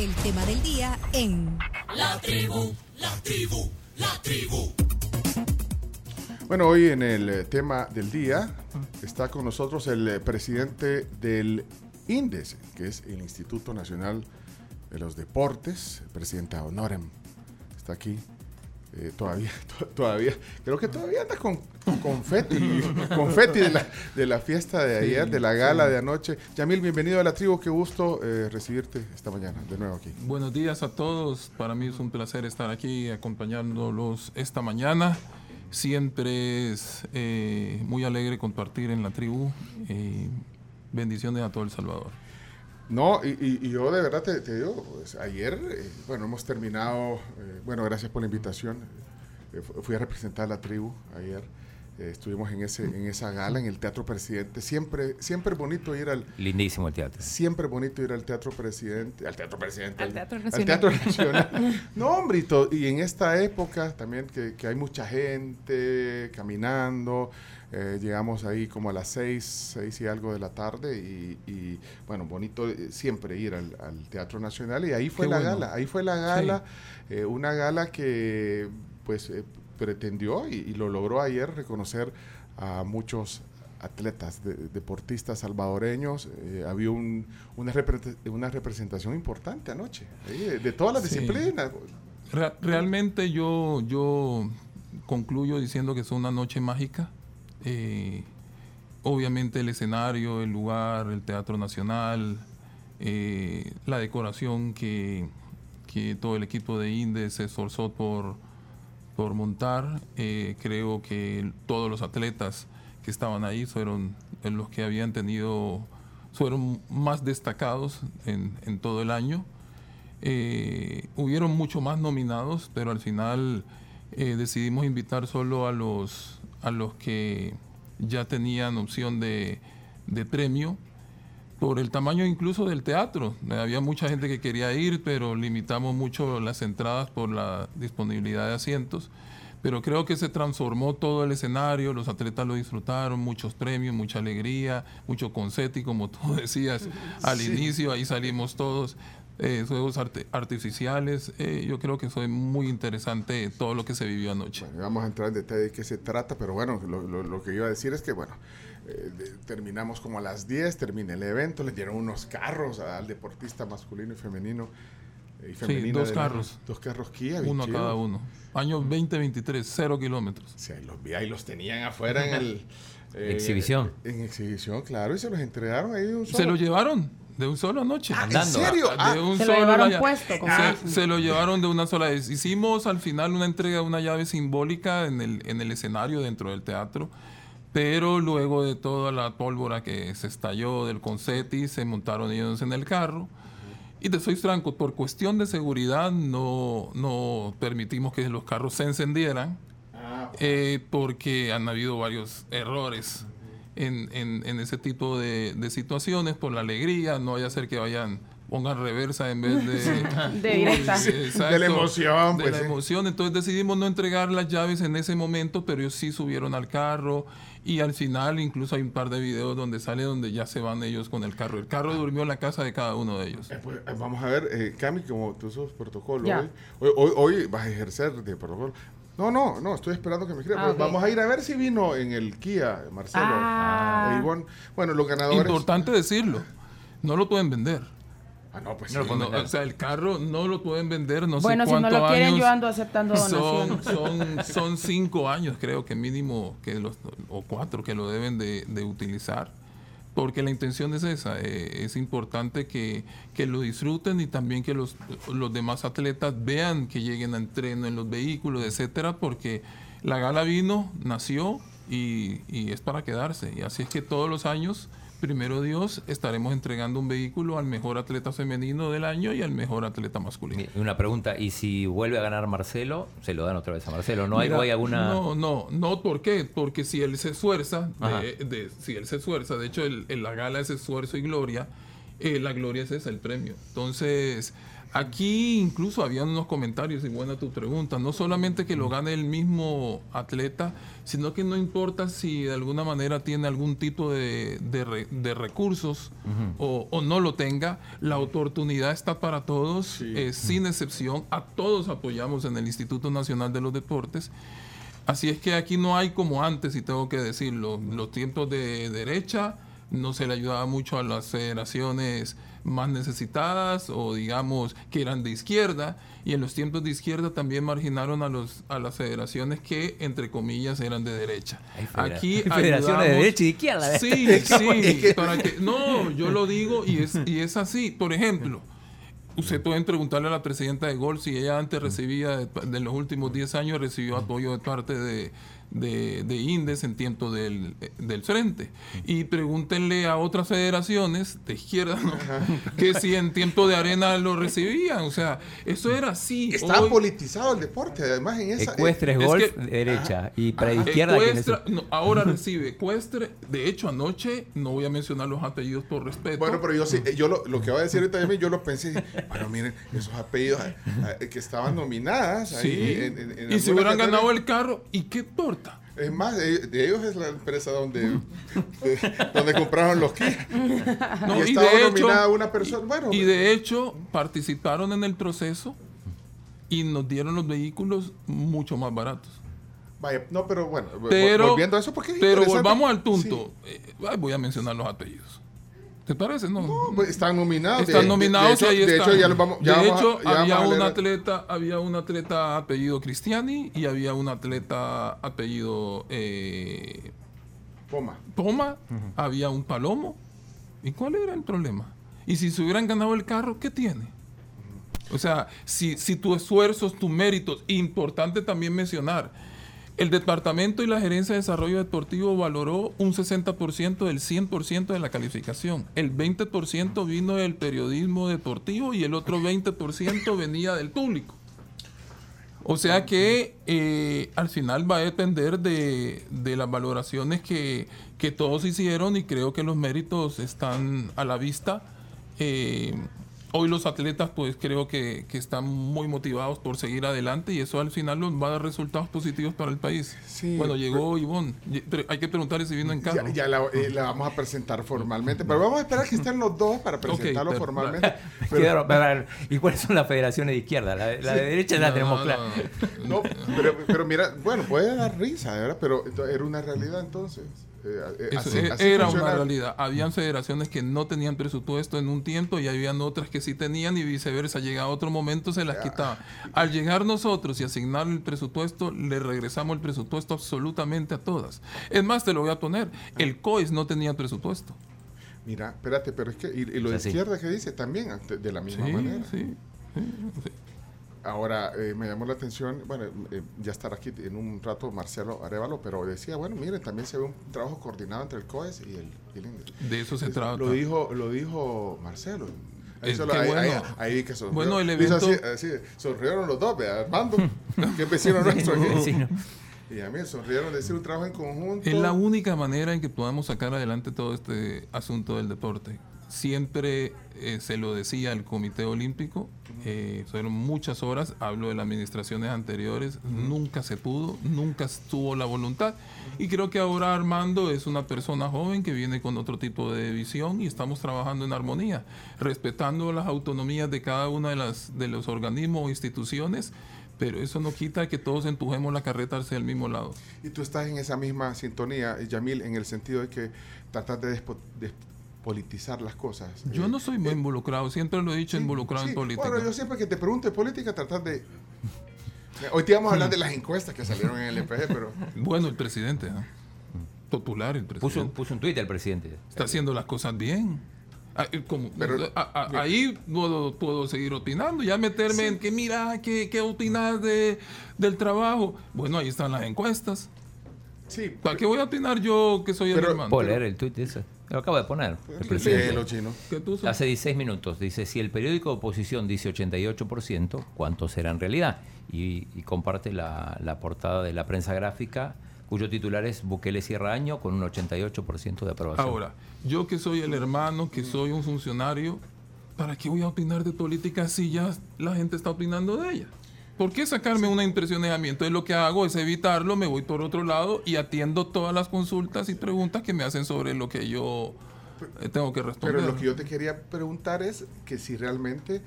el tema del día en La tribu, la tribu, la tribu. Bueno, hoy en el eh, tema del día está con nosotros el eh, presidente del INDES, que es el Instituto Nacional de los Deportes, el presidente Honorem. Está aquí. Eh, todavía, to- todavía, creo que todavía anda con, con confeti, confeti de la, de la fiesta de ayer, de la gala de anoche. Yamil, bienvenido a la tribu, qué gusto eh, recibirte esta mañana, de nuevo aquí. Buenos días a todos. Para mí es un placer estar aquí acompañándolos esta mañana. Siempre es eh, muy alegre compartir en la tribu. Eh, bendiciones a todo El Salvador. No, y, y- y yo de verdad te, te digo, pues, ayer, eh, bueno, hemos terminado, eh, bueno, gracias por la invitación. Eh, fu- fui a representar a la tribu ayer. Eh, estuvimos en ese en esa gala en el Teatro Presidente. Siempre siempre bonito ir al Lindísimo el teatro. siempre bonito ir al Teatro Presidente, al Teatro Presidente, Al Teatro al Nacional. Teatro Nacional. no, hombre, y, to- y en esta época también que, que hay mucha gente caminando, eh, llegamos ahí como a las seis, seis y algo de la tarde y, y, bueno, bonito eh, siempre ir al, al Teatro Nacional y ahí fue Qué la bueno. gala, ahí fue la gala, eh, una gala que pues eh, pretendió y, y lo logró ayer reconocer a muchos atletas, de- deportistas salvadoreños. eh, había un- una, repre- una representación importante anoche, de, de todas las Sí. disciplinas. Re- realmente yo, yo concluyo diciendo que es una noche mágica. Eh, obviamente el escenario, el lugar, el Teatro Nacional, eh, la decoración que, que todo el equipo de INDE se esforzó por, por montar. Eh, creo que todos los atletas que estaban ahí fueron los que habían tenido, fueron más destacados en, en todo el año. Hubieron mucho más nominados, pero al final decidimos invitar solo a los, a los que ya tenían opción de, de premio por el tamaño incluso del teatro. Había mucha gente que quería ir, pero limitamos mucho las entradas por la disponibilidad de asientos. Pero creo que se transformó todo el escenario, los atletas lo disfrutaron, muchos premios, mucha alegría, mucho confeti, como tú decías al Sí. inicio, ahí salimos todos, eh, artificiales. eh, yo creo que fue muy interesante todo lo que se vivió anoche. Bueno, vamos a entrar en detalle de qué se trata, pero bueno, lo, lo- lo que iba a decir es que, bueno, eh, de- terminamos como a las 10, termina el evento, le dieron unos carros al deportista masculino y femenino. eh, y femenino dos la- carros. Dos carros Kia. Uno a cada uno. Año 2023, cero kilómetros. Sí, ahí los vi, ahí los tenían afuera en el... eh, Exhibición. En exhibición, claro, y se los entregaron ahí Se solo. lo llevaron de un solo anoche. Ah, ¿En serio? Ah, de un Se lo solo llevaron vaya- puesto, como se, se lo llevaron de una sola vez. Hicimos al final una entrega de una llave simbólica en el, en el escenario dentro del teatro, pero luego de toda la pólvora que se estalló del confeti, se montaron ellos en el carro. Y te soy franco, por cuestión de seguridad no, no permitimos que los carros se encendieran ah, eh, porque han habido varios errores en, en- en ese tipo de, de situaciones por la alegría, no vaya a ser que vayan, pongan reversa en vez de... De directa. Sí, exacto, De la emoción, De pues, la sí. emoción, entonces decidimos no entregar las llaves en ese momento, pero ellos sí subieron al carro y al final incluso hay un par de videos donde sale donde ya se van ellos con el carro. El carro durmió en la casa de cada uno de ellos. Eh, pues, eh, vamos a ver, eh, Cami, como tú sos protocolo hoy, hoy, hoy, hoy vas a ejercer de protocolo. No, no, no, estoy esperando que me escriba. Ah, pero ok. Vamos a ir a ver si vino en el Kia, Marcelo. Ah. e Ivonne. Bueno, los ganadores. Importante decirlo, no lo pueden vender. Ah, no, pues No sí. o sea, el carro no lo pueden vender, no Bueno, sé si no cuántos lo quieren, años. yo ando aceptando son, donaciones. son, son cinco años, creo que mínimo, que los, o cuatro que lo deben de, de utilizar. Porque la intención es esa, eh, es importante que, que lo disfruten y también que los, los demás atletas vean que lleguen a entreno en los vehículos, etcétera, porque la gala vino, nació y, y es para quedarse. Y así es que todos los años primero Dios, estaremos entregando un vehículo al mejor atleta femenino del año y al mejor atleta masculino. Y Una pregunta, ¿y si vuelve a ganar Marcelo, se lo dan otra vez a Marcelo? ¿No hay, Mira, hay alguna...? No, no, no, ¿por qué? Porque si él se esfuerza, de, de- si él se esfuerza, de hecho el, el- la gala es esfuerzo y gloria, eh, la gloria es esa, el premio. Entonces, aquí incluso habían unos comentarios, y buena tu pregunta, no solamente que lo gane el mismo atleta, sino que no importa si de alguna manera tiene algún tipo de, de re- de recursos o, o no lo tenga, la oportunidad está para todos, eh, sin excepción, a todos apoyamos en el Instituto Nacional de los Deportes. Así es que aquí no hay como antes, y tengo que decirlo, los tiempos de derecha no se le ayudaba mucho a las federaciones más necesitadas o digamos que eran de izquierda y en los tiempos de izquierda también marginaron a los a las federaciones que entre comillas eran de derecha. Federa- Aquí federaciones de derecha y de izquierda. Sí, sí, para que- no, yo lo digo y es y es así. Por ejemplo, Usted pueden preguntarle a la presidenta de Gol si ella antes recibía, de, de los últimos 10 años, recibió apoyo de parte de, de, de Indes en tiempo del, del frente. Y pregúntenle a otras federaciones de izquierda ¿no? que si en tiempo de arena lo recibían. O sea, eso era así. Está Hoy- politizado el deporte, además en esa... Ecuestres, es golf, que- derecha. Y para izquierda. Ecuestra- no, ahora recibe Ecuestre. De hecho, anoche, no voy a mencionar los apellidos por respeto. Bueno, pero yo sí, eh, yo lo, lo que voy a decir ahorita también, yo lo pensé, bueno, miren, esos apellidos eh, que estaban nominadas ahí. Sí. en- en- en y si hubieran ganado el carro, ¿y qué importa? Es más, de, de ellos es la empresa donde, de- donde compraron los kits. No, y y estaba de hecho- nominada una persona. Bueno, Y de hecho, participaron en el proceso y nos dieron los vehículos mucho más baratos. vaya, no, pero bueno, Pero, volviendo a eso, porque es pero volvamos al punto. Sí. Eh, voy a mencionar los apellidos. ¿Te parece? No. No, pues, están nominados. Están de- nominados de, y ahí hecho, de están. hecho, ya los vamos, ya de vamos a- hecho, ya había un atleta, había un atleta apellido Cristiani y había un atleta apellido eh, Poma. Poma, había un Palomo. ¿Y cuál era el problema? Y si se hubieran ganado el carro, ¿qué tiene? O sea, si, si tu esfuerzos, tus méritos, importante también mencionar, el departamento y la gerencia de desarrollo deportivo valoró un 60% del 100% de la calificación. El 20% vino del periodismo deportivo y el otro 20% venía del público. O sea que eh, al final va a depender de, de las valoraciones que, que todos hicieron y creo que los méritos están a la vista. Eh, hoy los atletas pues creo que, que están muy motivados por seguir adelante y eso al final nos va a dar resultados positivos para el país. Sí, bueno, llegó Ivonne. Pero Hay que preguntarle si vino en carro. Ya, ya la, eh, la vamos a presentar formalmente, pero vamos a esperar que estén los dos para presentarlo pero- formalmente. Pero- ver, ¿Y cuáles son las federaciones de izquierda? La, la de derecha la No, tenemos no, clara. No, pero, pero mira, bueno, puede dar risa, ¿verdad? Pero era una realidad entonces. Eh, eh, así- e- así era funciona. una realidad. Habían federaciones que no tenían presupuesto en un tiempo y habían otras que sí tenían y viceversa. Llegaba otro momento, se las quitaba. Al llegar nosotros y asignar el presupuesto, le regresamos el presupuesto absolutamente a todas. Es más, te lo voy a poner. El COES no tenía presupuesto. Mira, espérate, pero es que, y, y lo de izquierda que dice también, de- la misma Sí, manera. sí. Ahora, eh, me llamó la atención, bueno, eh, ya estará aquí en un rato Marcelo Arevalo, pero decía, bueno, miren, también se ve un trabajo coordinado entre el COES y el, y el. De eso se trata. Lo dijo, lo dijo Marcelo. Ahí, solo- bueno. ahí- ahí vi que sonrió. Bueno, el evento- así, así, sonrieron los dos, vea, Armando, que es vecino nuestro aquí. Sí, ¿no? Y a mí sonrieron de decir un trabajo en conjunto. Es la única manera en que podamos sacar adelante todo este asunto del deporte. Siempre eh, se lo decía el Comité Olímpico, eh, fueron muchas horas, hablo de las administraciones anteriores, nunca se pudo, nunca estuvo la voluntad. Y creo que ahora Armando es una persona joven que viene con otro tipo de visión y estamos trabajando en armonía, respetando las autonomías de cada una de, de los organismos o instituciones, pero eso no quita que todos empujemos la carreta hacia el mismo lado. Y tú estás en esa misma sintonía, Yamil, en el sentido de que tratar de despolitizar las cosas. Yo Eh, no soy muy involucrado, siempre lo he dicho, sí, involucrado sí. en política. Bueno, yo siempre que te pregunto de política, tratar de... Hoy te íbamos a hablar de las encuestas que salieron en el EPG, pero... Bueno, el presidente, ¿no? popular el presidente, puso un tuit el presidente. está haciendo las cosas bien. Ah, eh, como- Pero- a- a- ahí puedo, puedo seguir opinando, ya meterme en que mira, ¿qué, qué opinas de, del trabajo? Bueno, ahí están las encuestas. Sí, ¿Para qué voy a opinar yo que soy el Pero- hermano? ¿Puedo leer el tuit ese? Lo acabo de poner. El presidente. los chinos. ¿Qué tú sos? Hace 16 minutos. Dice, si el periódico de oposición dice 88%, ¿cuánto será en realidad? Y, y comparte la, la portada de la prensa gráfica cuyo titular es Bukele Sierra Año con un 88% de aprobación. Ahora, yo que soy el hermano, que soy un funcionario, ¿para qué voy a opinar de política si ya la gente está opinando de ella? ¿Por qué sacarme una impresionamiento? Entonces lo que hago es evitarlo, me voy por otro lado y atiendo todas las consultas y preguntas que me hacen sobre lo que yo eh, tengo que responder. Pero lo que yo te quería preguntar es que si realmente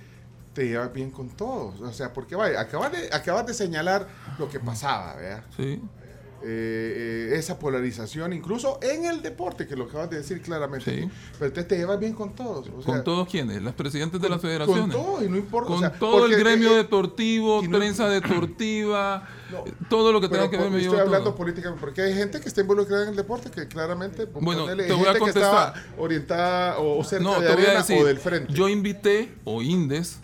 te llevas bien con todos. O sea, porque vaya, acabas de, acabas de señalar lo que pasaba, ¿verdad? Sí. Eh, eh, esa polarización, incluso en el deporte, que lo acabas de decir claramente. Sí. Pero entonces te llevas bien con todos. o sea, ¿Con todos quiénes? ¿Las presidentes de las con federaciones? todos, y no importa. Con o sea, todo el gremio eh, deportivo, y no- prensa deportiva, No, eh, todo lo que tenga que ver me estoy hablando todo. políticamente porque hay gente que está involucrada en el deporte que claramente Bueno, ponele, te voy a que contestar. orientada o, o cerca No, de te voy a arena decir, o del frente. yo invité, o Indes,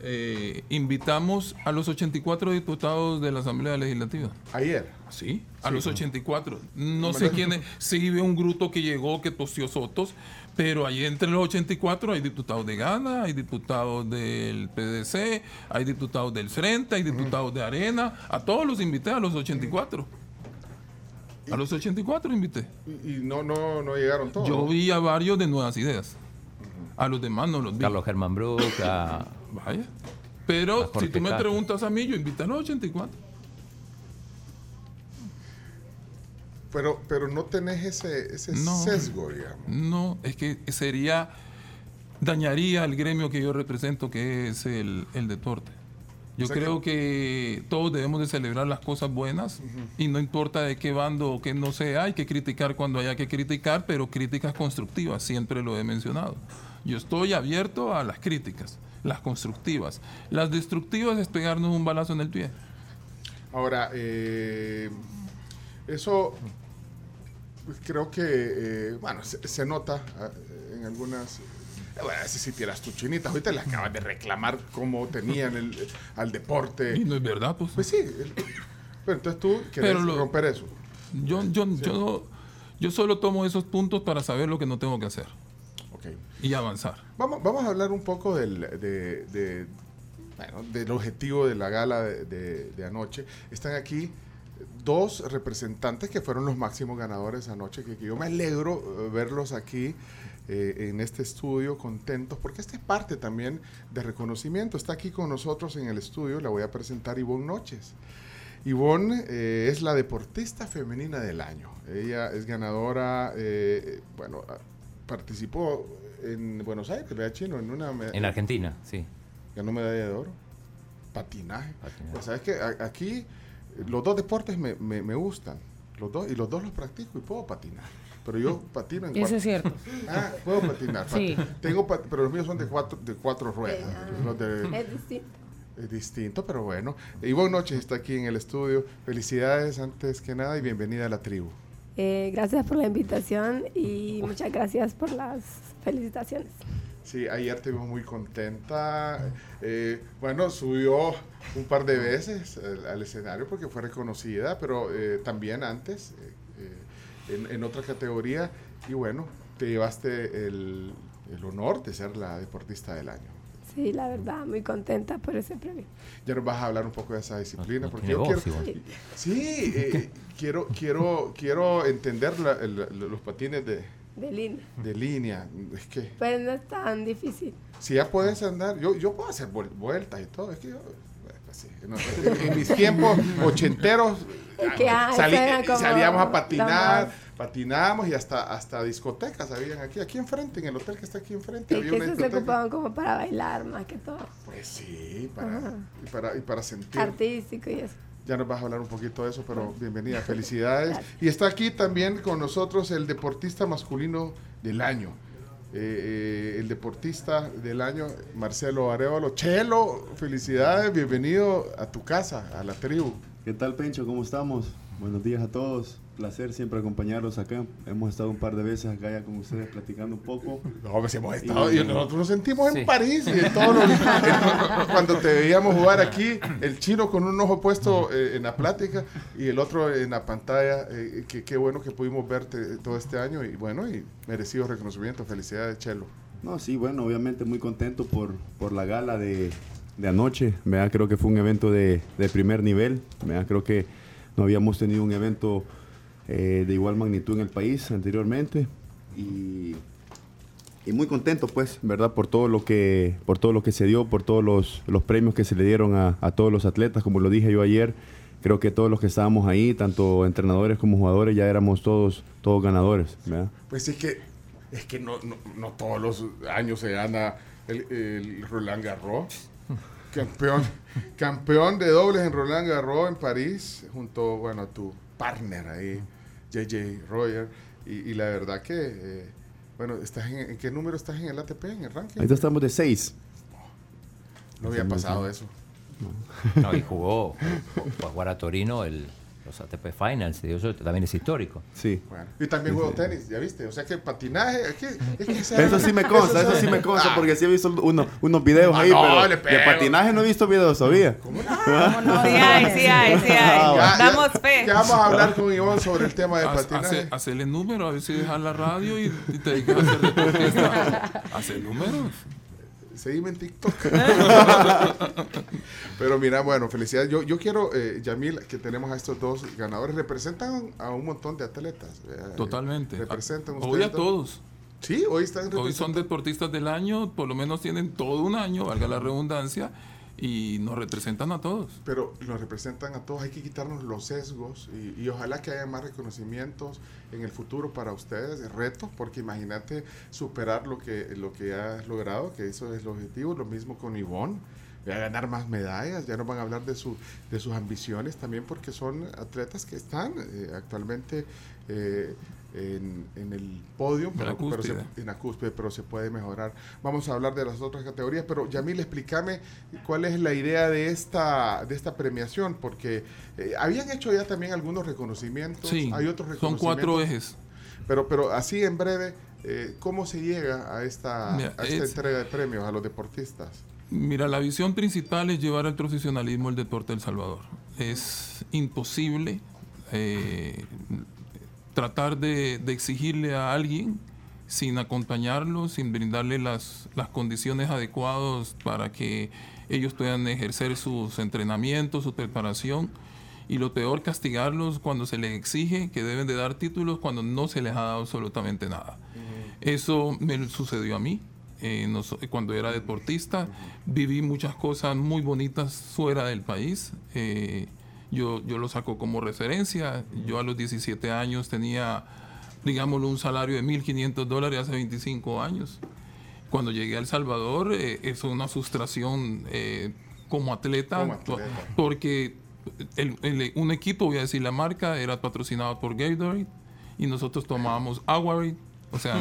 eh, invitamos a los 84 diputados de la Asamblea Legislativa. Ayer. Sí, a los 84. No sé quién es. Sí, ve un grupo que llegó, que tosió Sotos, pero ahí entre los 84 hay diputados de Gana, hay diputados del PDC, hay diputados del Frente, hay diputados de Arena. A todos los invité, a los 84. A los 84 invité. Y, y no, no, no llegaron todos. Yo vi a varios de Nuevas Ideas. A los demás no los vi. Carlos Germán Brook, a- Vaya. Pero si tú me preguntas a mí, yo invité a los 84. Pero, pero no tenés ese, ese No. sesgo, digamos. No, es que sería, dañaría al gremio que yo represento, que es el, el deporte. Yo O sea creo que... todos debemos de celebrar las cosas buenas y no importa de qué bando o qué no sea, hay que criticar cuando haya que criticar, pero críticas constructivas, siempre lo he mencionado. Yo estoy abierto a las críticas, las constructivas. Las destructivas es pegarnos un balazo en el pie. Ahora, eh, eso creo que, eh, bueno, se, se nota ah, en algunas... eh, Bueno, ese si tiras tu chinita, ahorita le acabas de reclamar cómo tenían el, al deporte. Y no es verdad, pues. Pues sí, el- pero entonces tú lo- romper eso. Yo, yo, yo, yo solo tomo esos puntos para saber lo que no tengo que hacer Ok. y avanzar. Vamos, vamos a hablar un poco del, de, de- bueno, del objetivo de la gala de, de- de anoche. Están aquí dos representantes que fueron los máximos ganadores anoche, que, que yo me alegro eh, verlos aquí eh, en este estudio, contentos, porque esta es parte también de reconocimiento. Está aquí con nosotros en el estudio, la voy a presentar Ivonne Noches. Ivonne eh, es la deportista femenina del año. Ella es ganadora, eh, bueno, ah, participó en Buenos Aires, ¿verdad, Chino? En una en Argentina, sí. ganó medalla de oro. Patinaje. Patinaje. Pues sabes que aquí los dos deportes me, me- me gustan. Los dos, y los dos los practico y puedo patinar. Pero yo patino en Eso cuatro. es cierto. Ah, puedo patinar. Sí. pat- Tengo pat- pero los míos son de cuatro, de cuatro ruedas. Los de- Es distinto. es distinto, pero bueno. Y buenas noches, está aquí en el estudio. Felicidades antes que nada y bienvenida a la tribu. Eh, gracias por la invitación y muchas gracias por las felicitaciones. Sí, ayer te vimos muy contenta. Eh, bueno, subió un par de veces al, al escenario porque fue reconocida, pero eh, también antes, eh, eh, en, en otra categoría. Y bueno, te llevaste el, el honor de ser la deportista del año. Sí, la verdad, muy contenta por ese premio. Ya nos vas a hablar un poco de esa disciplina, No- porque yo voz, quiero, igual. sí, eh, quiero, quiero, quiero entender la- el- los patines de, De línea. de línea. Es que Pero no es tan difícil. si ya puedes andar, yo, yo puedo hacer vuel- vueltas y todo. Es que yo, bueno, pues sí, no, en, mis tiempos ochenteros ah, salí- salíamos a patinar, patinábamos y hasta, hasta discotecas habían aquí, aquí enfrente, en el hotel que está aquí enfrente. Y había que una se ocupaban como para bailar más que todo. Pues sí, para, y para, y para sentir. Artístico y eso. Ya nos vas a hablar un poquito de eso, pero bienvenida, felicidades. Gracias. Y está aquí también con nosotros el deportista masculino del año. Eh, eh, el deportista del año, Marcelo Arevalo. Chelo, felicidades, bienvenido a tu casa, a la tribu. ¿Qué tal, Pencho? ¿Cómo estamos? Buenos días a todos. Placer siempre acompañarlos acá. Hemos estado un par de veces acá ya con ustedes platicando un poco. No, pues hemos estado, Y- y nosotros nos sentimos Sí. en París y en todos los- cuando te veíamos jugar aquí, el chino con un ojo puesto eh, en la plática y el otro en la pantalla. eh, que qué bueno que pudimos verte todo este año y bueno, y merecido reconocimiento. Felicidades, Chelo. No, sí, bueno, obviamente muy contento por, por la gala de, de anoche. ¿verdad? Creo que fue un evento de, de primer nivel. ¿verdad? Creo que no habíamos tenido un evento eh, de igual magnitud en el país anteriormente y, y muy contento pues, ¿verdad? Por todo lo que, por todo lo que se dio, por todos los, los premios que se le dieron a, a todos los atletas, como lo dije yo ayer, creo que todos los que estábamos ahí, tanto entrenadores como jugadores, ya éramos todos, todos ganadores, ¿verdad? Pues es que, es que no, no, no todos los años se gana el, el Roland Garros. Campeón, campeón de dobles en Roland Garros en París, junto bueno, a tu partner ahí, JJ Royer. Y, y la verdad que, eh, bueno, estás en, ¿en qué número estás en el ATP, en el ranking? Ahorita estamos de seis. No había pasado eso. No, y jugó, fue a jugar a Torino el, los ATP Finals, y eso también es histórico. Sí. Bueno, y también juego tenis, ya viste. O sea que patinaje, es que, es que Eso sí me consta, eso sí me consta, Ah, porque sí he visto uno- unos videos Ah, ahí, no, pero de patinaje no he visto videos todavía. ¿Cómo no? Sí hay, sí hay, sí Ah, hay. Ya- Damos ya- fe. Ya vamos a hablar con Ivonne sobre el tema de patinaje. hace- Hacerle número, a ver si dejas la radio y, y te dedicas a ser deportista. Hacer números. Seguime en TikTok. Pero mira, bueno, felicidades. Yo, yo quiero, eh, Yamil, que tenemos a estos dos ganadores. Representan a un montón de atletas. ¿verdad? Totalmente. Representan Hoy ustedes a dos? todos. Sí, hoy están Hoy son deportistas del año, por lo menos tienen todo un año, valga la redundancia, y nos representan a todos. Pero los representan a todos. Hay que quitarnos los sesgos y, y ojalá que haya más reconocimientos en el futuro para ustedes, retos, porque imagínate superar lo que, lo que has logrado, que eso es el objetivo. Lo mismo con Ivonne. A ganar más medallas, ya nos van a hablar de, su, de sus ambiciones también, porque son atletas que están eh, actualmente eh, en, en el podio, En la pero, pero se- en la cúspide, pero se puede mejorar. Vamos a hablar de las otras categorías, pero Yamil, explícame cuál es la idea de esta, de esta premiación, porque eh, habían hecho ya también algunos reconocimientos, Sí, hay otros son reconocimientos. cuatro ejes. Pero, pero así en breve, eh, ¿cómo se llega a esta, Mira, a esta es- entrega de premios a los deportistas? Mira, la visión principal es llevar al profesionalismo el deporte del Salvador. Es imposible eh, tratar de, de exigirle a alguien sin acompañarlo, sin brindarle las, las condiciones adecuadas para que ellos puedan ejercer sus entrenamientos, su preparación. Y lo peor, castigarlos cuando se les exige que deben de dar títulos cuando no se les ha dado absolutamente nada. Eso me sucedió a mí. eh, cuando era deportista, viví muchas cosas muy bonitas fuera del país. eh, yo, yo lo saco como referencia. Yo a los 17 años tenía, digámoslo, un salario de 1.500 dólares hace 25 años. Cuando llegué a El Salvador, eh, es una frustración eh, como atleta, Como atleta. porque el- el- un equipo, voy a decir la marca, era patrocinado por Gatorade y nosotros tomábamos Aguarade. O sea,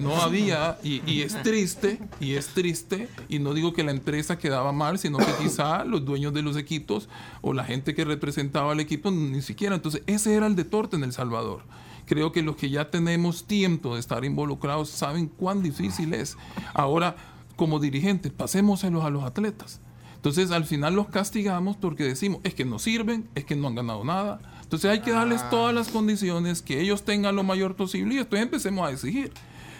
no había, y, es triste, y es triste, y no digo que la empresa quedaba mal, sino que quizá los dueños de los equipos o la gente que representaba al equipo ni siquiera. Entonces, ese era el deporte en El Salvador. Creo que los que ya tenemos tiempo de estar involucrados saben cuán difícil es. Ahora, como dirigentes, pasémoselos a los atletas. Entonces, al final los castigamos porque decimos, es que no sirven, es que no han ganado nada. Entonces, hay que darles todas las condiciones, que ellos tengan lo mayor posible y después empecemos a exigir.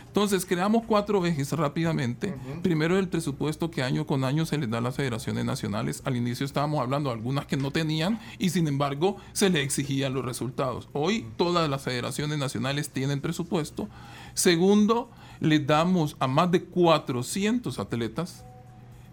Entonces, creamos cuatro ejes rápidamente. Primero, el presupuesto que año con año se les da a las federaciones nacionales. Al inicio estábamos hablando de algunas que no tenían y, sin embargo, se les exigían los resultados. Hoy, todas las federaciones nacionales tienen presupuesto. Segundo, les damos a más de 400 atletas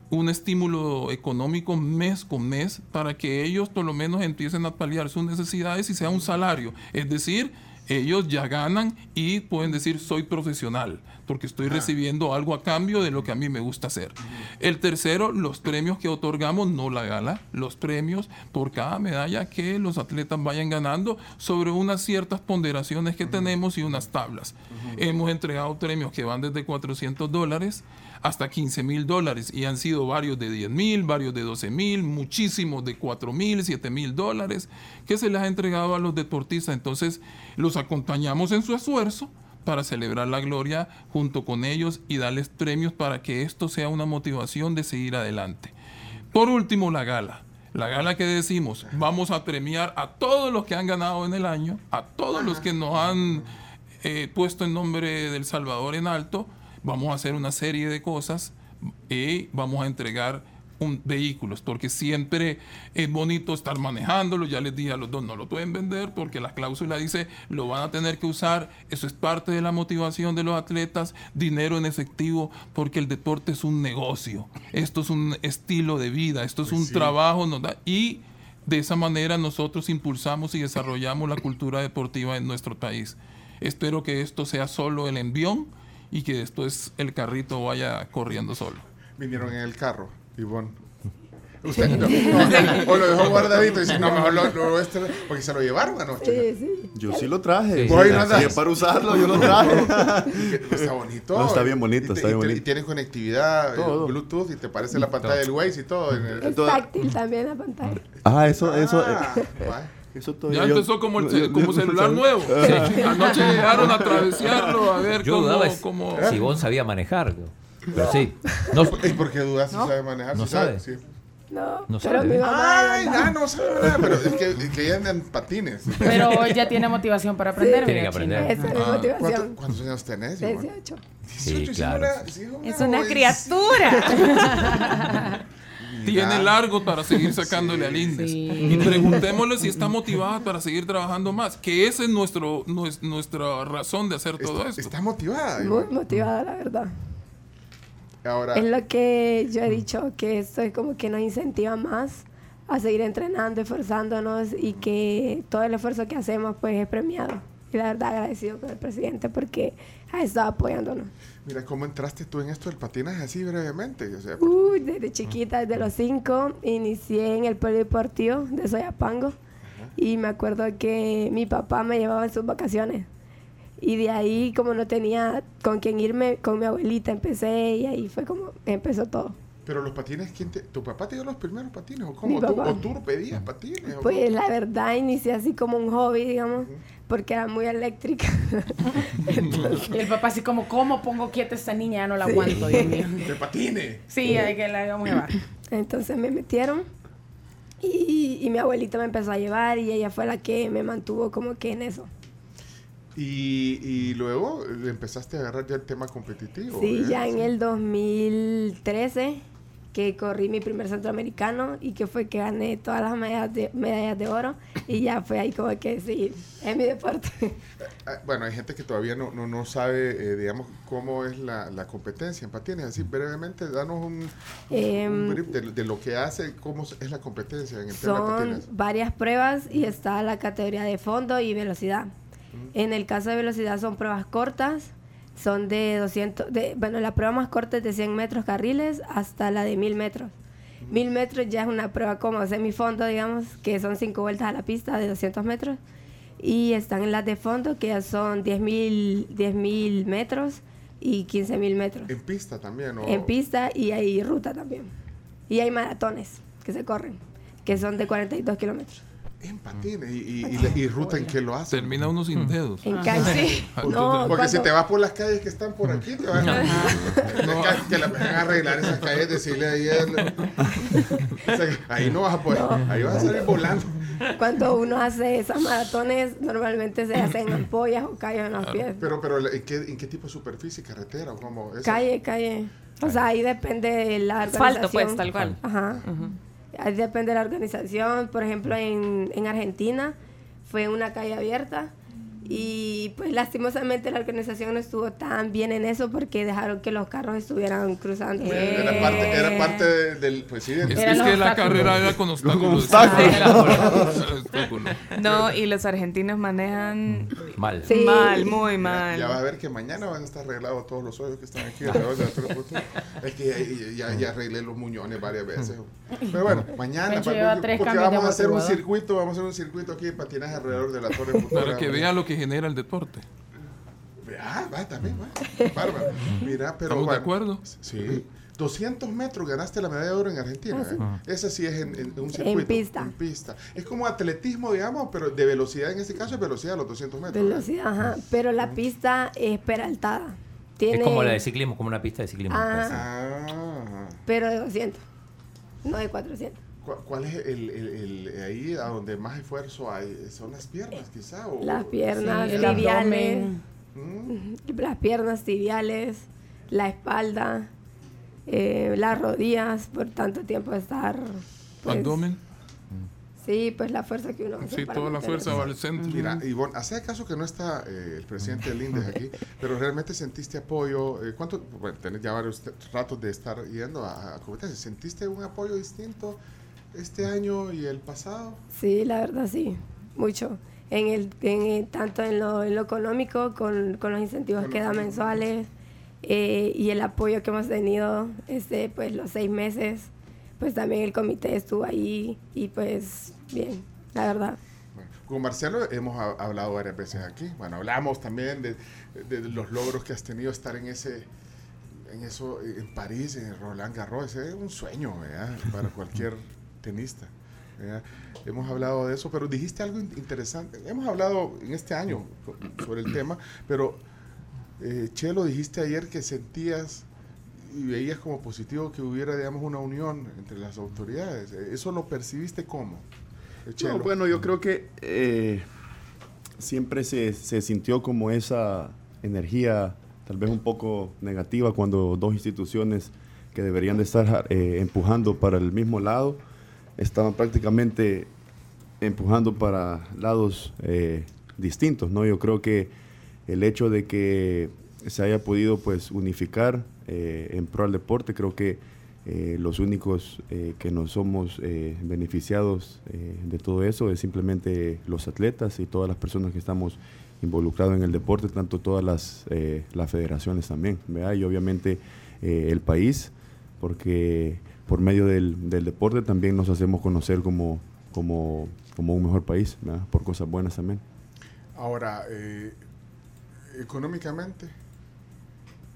un estímulo económico mes con mes para que ellos por lo menos empiecen a paliar sus necesidades y sea un salario. Es decir, ellos ya ganan y pueden decir soy profesional porque estoy recibiendo algo a cambio de lo que a mí me gusta hacer. El tercero, los premios que otorgamos, no la gala, los premios por cada medalla que los atletas vayan ganando sobre unas ciertas ponderaciones que tenemos y unas tablas. Hemos entregado premios que van desde 400 dólares hasta 15 mil dólares y han sido varios de 10 mil, varios de 12 mil, muchísimos de 4 mil, 7 mil dólares que se les ha entregado a los deportistas. Entonces los acompañamos en su esfuerzo para celebrar la gloria junto con ellos y darles premios para que esto sea una motivación de seguir adelante. Por último, la gala. La gala que decimos, vamos a premiar a todos los que han ganado en el año, a todos los que nos han eh, puesto el nombre del Salvador en alto, vamos a hacer una serie de cosas y vamos a entregar un, vehículos, porque siempre es bonito estar manejándolo. Ya les dije a los dos, no lo pueden vender porque la cláusula dice lo van a tener que usar. Eso es parte de la motivación de los atletas, dinero en efectivo, porque el deporte es un negocio. Esto es un estilo de vida, esto es un trabajo. nos da- y de esa manera nosotros impulsamos y desarrollamos la cultura deportiva en nuestro país. Espero que esto sea solo el envión y que después el carrito vaya corriendo solo. Vinieron en el carro, Ivonne. Usted no, no, o lo dejó guardadito y dice, no, mejor lo, lo este- porque se lo llevaron anoche. Sí, sí. Yo sí lo traje. Sí, Sí, es para usarlo, yo lo traje. Está bonito. No, está bien bonito, está bien bonito. Y tienes conectividad, eh, Todo. Bluetooth, y te parece la pantalla del Waze y todo. en el- Es Todo- táctil también la pantalla. Ah, eso, eso. Ah, eh, eso Ya todavía yo- empezó como, el, yo- como yo- celular nuevo. Anoche llegaron a travesearlo a ver Yo cómo... dudaba es- cómo- si Ivonne sabía manejar. Pero sí. No, ¿Y por qué dudas si sabe manejar? No Si sabe, sabe. sí. No, No pero sabe. mi mamá Ay, ya no sabe nada, pero es que, es que ella anda en patines. Pero hoy ya tiene motivación para aprender. Tiene mira, que aprender. Esa es Ah. ¿Cuánto- motivación. ¿Cuántos años tenés? Ivonne? 18. 18, sí, claro. una- sí, Es una joven. criatura. Tiene largo para seguir sacándole al Indes. Sí. Y preguntémosle si está motivada para seguir trabajando más. Que esa es nuestro, nues- nuestra razón de hacer todo Está, esto. está motivada. Muy motivada, la verdad. Ahora, Es lo que yo he dicho, que esto es como que nos incentiva más a seguir entrenando, esforzándonos y que todo el esfuerzo que hacemos pues es premiado. Y la verdad agradecido con el presidente porque ha estado apoyándonos. mira cómo entraste tú en esto del patinaje así brevemente. O sea, Uy, desde chiquita, desde los cinco, inicié en el polideportivo de Soyapango y me acuerdo que mi papá me llevaba en sus vacaciones. Y de ahí, como no tenía con quién irme, con mi abuelita empecé y ahí fue como empezó todo. pero los patines, ¿quién te, ¿tu papá te dio los primeros patines? ¿O cómo? ¿Tú. ¿O tú pedías patines? ¿O Pues cómo? la verdad inicié así como un hobby, digamos, porque era muy eléctrica. Y el papá así como, ¿cómo pongo quieta a esta niña? Ya no la aguanto, Dios mío. ¡De patines! Sí, hay que la llevar. Entonces me metieron y, y mi abuelita me empezó a llevar y ella fue la que me mantuvo como que en eso. Y, y luego empezaste a agarrar ya el tema competitivo. Sí, ¿eh? ya en el 2013 que corrí mi primer centroamericano y que fue que gané todas las medallas de, medallas de oro y ya fue ahí como que sí, es mi deporte. Ah, Bueno, hay gente que todavía no, no, no sabe, eh, digamos, cómo es la, la competencia en patines. Así, brevemente, danos un, un Em, brief de, de lo que hace, cómo es la competencia en el tema de Son patines. varias pruebas y está la categoría de fondo y velocidad. En el caso de velocidad son pruebas cortas, son de 200, de, bueno, la prueba más corta es de 100 metros carriles hasta la de 1000 metros. 1000 metros ya es una prueba como semifondo, digamos, que son 5 vueltas a la pista de 200 metros. Y están las de fondo, que ya son 10.000 10.000 metros y 15.000 metros. En pista también, ¿o? En pista y hay ruta también. Y hay maratones que se corren, que son de 42 kilómetros. En patines. ¿Y, y, y, ruta en qué lo hacen? Termina uno sin dedos. En calle. Entonces, No, Porque si te vas por las calles que están por aquí, te van a, que, que la van a arreglar esas calles, decirle ahí. al- O sea, ahí no vas a poder, ahí vas a salir volando. Cuando uno hace esas maratones, normalmente se hacen ampollas o callos en los pies. Pero, pero ¿en qué, ¿en qué tipo de superficie? ¿Carretera o cómo? Eso. Calle, calle. O sea, ahí depende de la. Asfalto, pues, tal cual. Ajá. Depende de la organización. Por ejemplo, en, en Argentina fue una calle abierta y pues lastimosamente la organización no estuvo tan bien en eso porque dejaron que los carros estuvieran cruzando. Era parte, era parte de- del. Pues sí, del- Es, es que la carrera era con obstáculos. Obstáculos. No, y los argentinos manejan Mal. Sí. mal, muy Ya, mal. ya vas a ver que mañana van a estar arreglados todos los hoyos que están aquí alrededor de la Torre Portugal. Es que ya, ya, ya arreglé los muñones varias veces. Pero bueno, mañana, para- lleva porque, porque vamos a hacer un circuito, vamos a hacer un circuito aquí de patinaje alrededor de la Torre. Para que vea lo que genera el deporte. Ah, va, también, va. Bárbaro. Mira, pero. ¿Estamos de acuerdo? Sí. 200 metros ganaste la medalla de oro en Argentina. Ah, ¿eh? Esa sí es en, en un circuito. pista. En pista. Es como atletismo, digamos, pero de velocidad. En este caso es velocidad a los 200 metros. ¿eh? Velocidad, ajá. Pero la pista es peraltada. Tiene, Es como la de ciclismo, como una pista de ciclismo. Ah. Ah. Pero de 200, no de 400. ¿Cuál, es el, el- el- ahí a donde más esfuerzo hay? ¿Son las piernas, quizá? O, Las piernas Sí, el tibiales. abdomen. ¿Mm? Las piernas tibiales, la espalda. eh, las rodillas por tanto tiempo estar. pues, Abdomen. Sí, pues la fuerza que uno hace Sí, para toda la fuerza va al centro. Mira, Ivonne, hace caso que no está eh, el presidente del INDES aquí, pero realmente sentiste apoyo. eh, ¿Cuánto? Bueno, tenés ya varios ratos de estar yendo a, a competencias. ¿Sentiste un apoyo distinto este año y el pasado? Sí, la verdad sí, mucho. En el, en el- tanto en lo, en lo económico, con, con los incentivos que da mensuales eh, y el apoyo que hemos tenido este, pues, los seis meses, pues también el comité estuvo ahí y pues bien, la verdad. Bueno, con Marcelo hemos ha- hablado varias veces aquí. Bueno, hablamos también de, de los logros que has tenido estar en ese en eso en París, en Roland Garros. Es un sueño ¿verdad? para cualquier tenista. Hemos hablado de eso, pero dijiste algo in- interesante. Hemos hablado en este año sobre el tema, pero eh, Chelo, dijiste ayer que sentías y veías como positivo que hubiera, digamos, una unión entre las autoridades. ¿Eso lo percibiste cómo? eh, Chelo? No, bueno, yo creo que eh, siempre se, se sintió como esa energía tal vez un poco negativa cuando dos instituciones que deberían de estar eh, empujando para el mismo lado estaban prácticamente empujando para lados eh, distintos, ¿no? Yo creo que el hecho de que se haya podido pues unificar eh, en pro al deporte, creo que eh, los únicos que nos somos beneficiados de todo eso es simplemente los atletas y todas las personas que estamos involucrados en el deporte, tanto todas las, las federaciones también, ¿verdad? Y obviamente el país, porque por medio del, del deporte también nos hacemos conocer como, como, como un mejor país, ¿verdad? Por cosas buenas también. Ahora, eh, económicamente,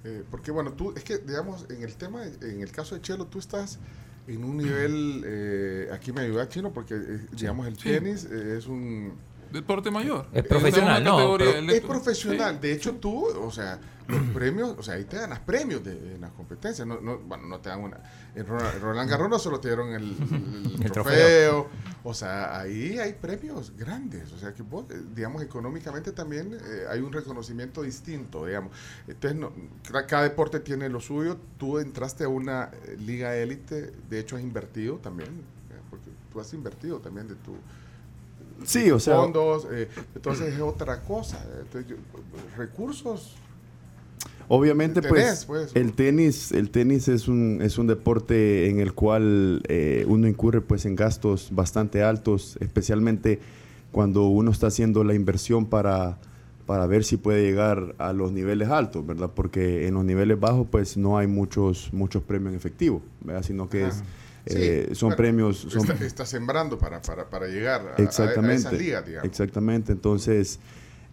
eh, porque bueno, tú, es que digamos, en el tema, en el caso de Chelo, tú estás en un nivel, eh, aquí me ayuda Chino, porque eh, digamos el Sí. tenis eh, es un... Deporte mayor. Es profesional, no, Es profesional, de hecho tú, o sea, los premios, o sea, ahí te dan los premios de, en las competencias, no, no, bueno, no te dan una, en Ro- Roland Garros no solo te dieron el, el El trofeo, trofeo. o sea, ahí hay premios grandes, o sea, que vos, eh, digamos, económicamente también eh, hay un reconocimiento distinto, digamos, entonces no, ca- cada deporte tiene lo suyo, tú entraste a una eh, liga élite, de hecho has invertido también, porque tú has invertido también de tu Sí, o sea, fondos, eh, entonces es otra cosa. Entonces, recursos. Obviamente, Tenés, pues, pues. el tenis, el tenis es un, es un deporte en el cual eh, uno incurre pues en gastos bastante altos, especialmente cuando uno está haciendo la inversión para, para ver si puede llegar a los niveles altos, ¿verdad? Porque en los niveles bajos pues no hay muchos, muchos premios en efectivo, ¿verdad? Sino que es, Eh, son premios... Son, Está, está sembrando para, para, para llegar a, a- a Exactamente. esas ligas, digamos. Exactamente. Entonces,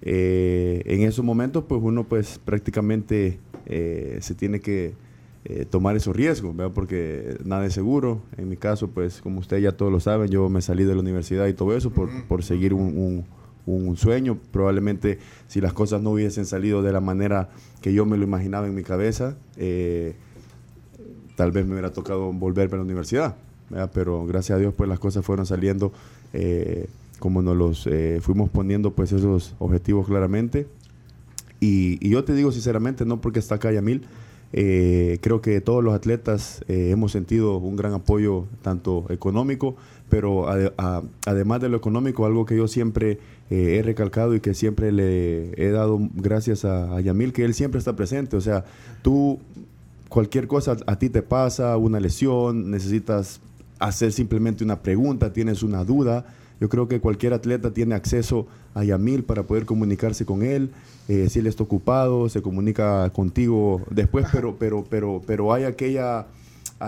eh, en esos momentos, pues uno pues prácticamente eh, se tiene que tomar esos riesgos, ¿verdad? Porque nada es seguro. En mi caso, pues como ustedes ya todos lo saben, yo me salí de la universidad y todo eso por, por seguir un, un- un sueño. Probablemente si las cosas no hubiesen salido de la manera que yo me lo imaginaba en mi cabeza, eh, tal vez me hubiera tocado volverme a la universidad. Pero gracias a Dios pues las cosas fueron saliendo eh, como nos los eh, fuimos poniendo pues esos objetivos claramente. Y, yo te digo sinceramente, no porque está acá Yamil, eh, creo que todos los atletas hemos sentido un gran apoyo tanto económico, pero además de lo económico, algo que yo siempre he recalcado y que siempre le he dado gracias a, a Yamil, que él siempre está presente. O sea, tú cualquier cosa a ti te pasa, una lesión, necesitas hacer simplemente una pregunta, tienes una duda. Yo creo que cualquier atleta tiene acceso a Yamil para poder comunicarse con él. Eh, si él está ocupado, se comunica contigo después, pero, pero, pero, pero hay aquella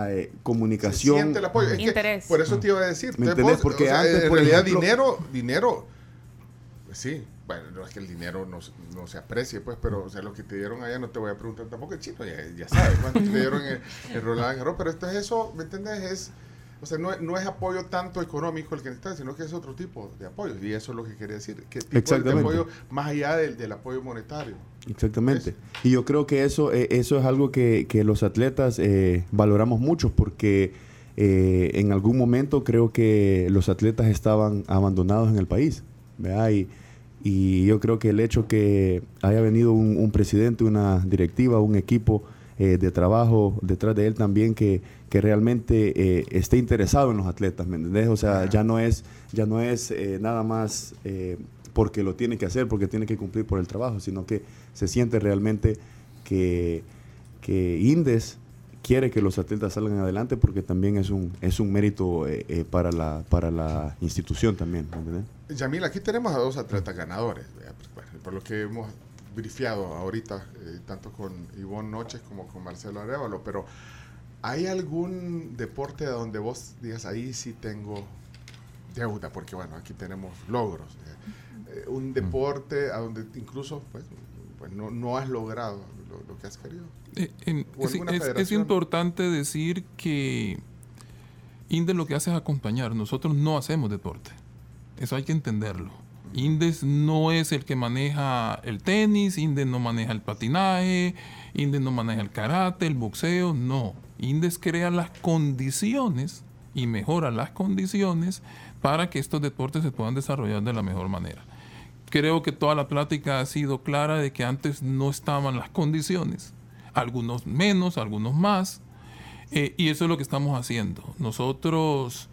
eh, Se comunicación. siente el apoyo. Es que Interés. por eso te iba a decir. ¿Me Porque o sea, antes, en por realidad, ejemplo- dinero, dinero, pues sí. Bueno, no es que el dinero no, se- no se aprecie, pues, pero o sea, lo que te dieron allá no te voy a preguntar tampoco el chino, ya, ya sabes cuánto te dieron en, en Roland Garros, pero esto es eso, ¿me entiendes? Es, o sea, no, es- no es apoyo tanto económico el que necesitas, sino que es otro tipo de apoyo, y eso es lo que quería decir, que tipo de apoyo más allá del, del apoyo monetario. Exactamente. Y yo creo que eso, eh, eso es algo que, que los atletas eh, valoramos mucho porque eh, en algún momento creo que los atletas estaban abandonados en el país. ¿verdad? Y, y yo creo que el hecho que haya venido un, un presidente, una directiva, un equipo eh, de trabajo detrás de él también que, que realmente eh, esté interesado en los atletas, ¿me entendés? O sea, ya no es, ya no es eh, nada más porque lo tiene que hacer, porque tiene que cumplir por el trabajo, sino que se siente realmente que, que Indes quiere que los atletas salgan adelante porque también es un, es un mérito eh, eh, para, la, para la institución también, ¿me entendés? Yamil, aquí tenemos a dos atletas ganadores. Pues, bueno, por lo que hemos brifiado ahorita, eh, tanto con Ivonne Noches como con Marcelo Arevalo, pero ¿hay algún deporte donde vos digas, ahí sí tengo deuda? Porque bueno, aquí tenemos logros. eh, eh, un deporte a donde incluso pues, pues, no, no has logrado lo, lo que has querido. Eh, en- ¿O es, es- importante decir que Indes lo que hace es acompañar. Nosotros no hacemos deporte. Eso hay que entenderlo. Indes no es el que maneja el tenis, Indes no maneja el patinaje, Indes no maneja el karate, el boxeo, no. Indes crea las condiciones y mejora las condiciones para que estos deportes se puedan desarrollar de la mejor manera. Creo que toda la plática ha sido clara de que antes no estaban las condiciones, algunos menos, algunos más, eh, y eso es lo que estamos haciendo. Nosotros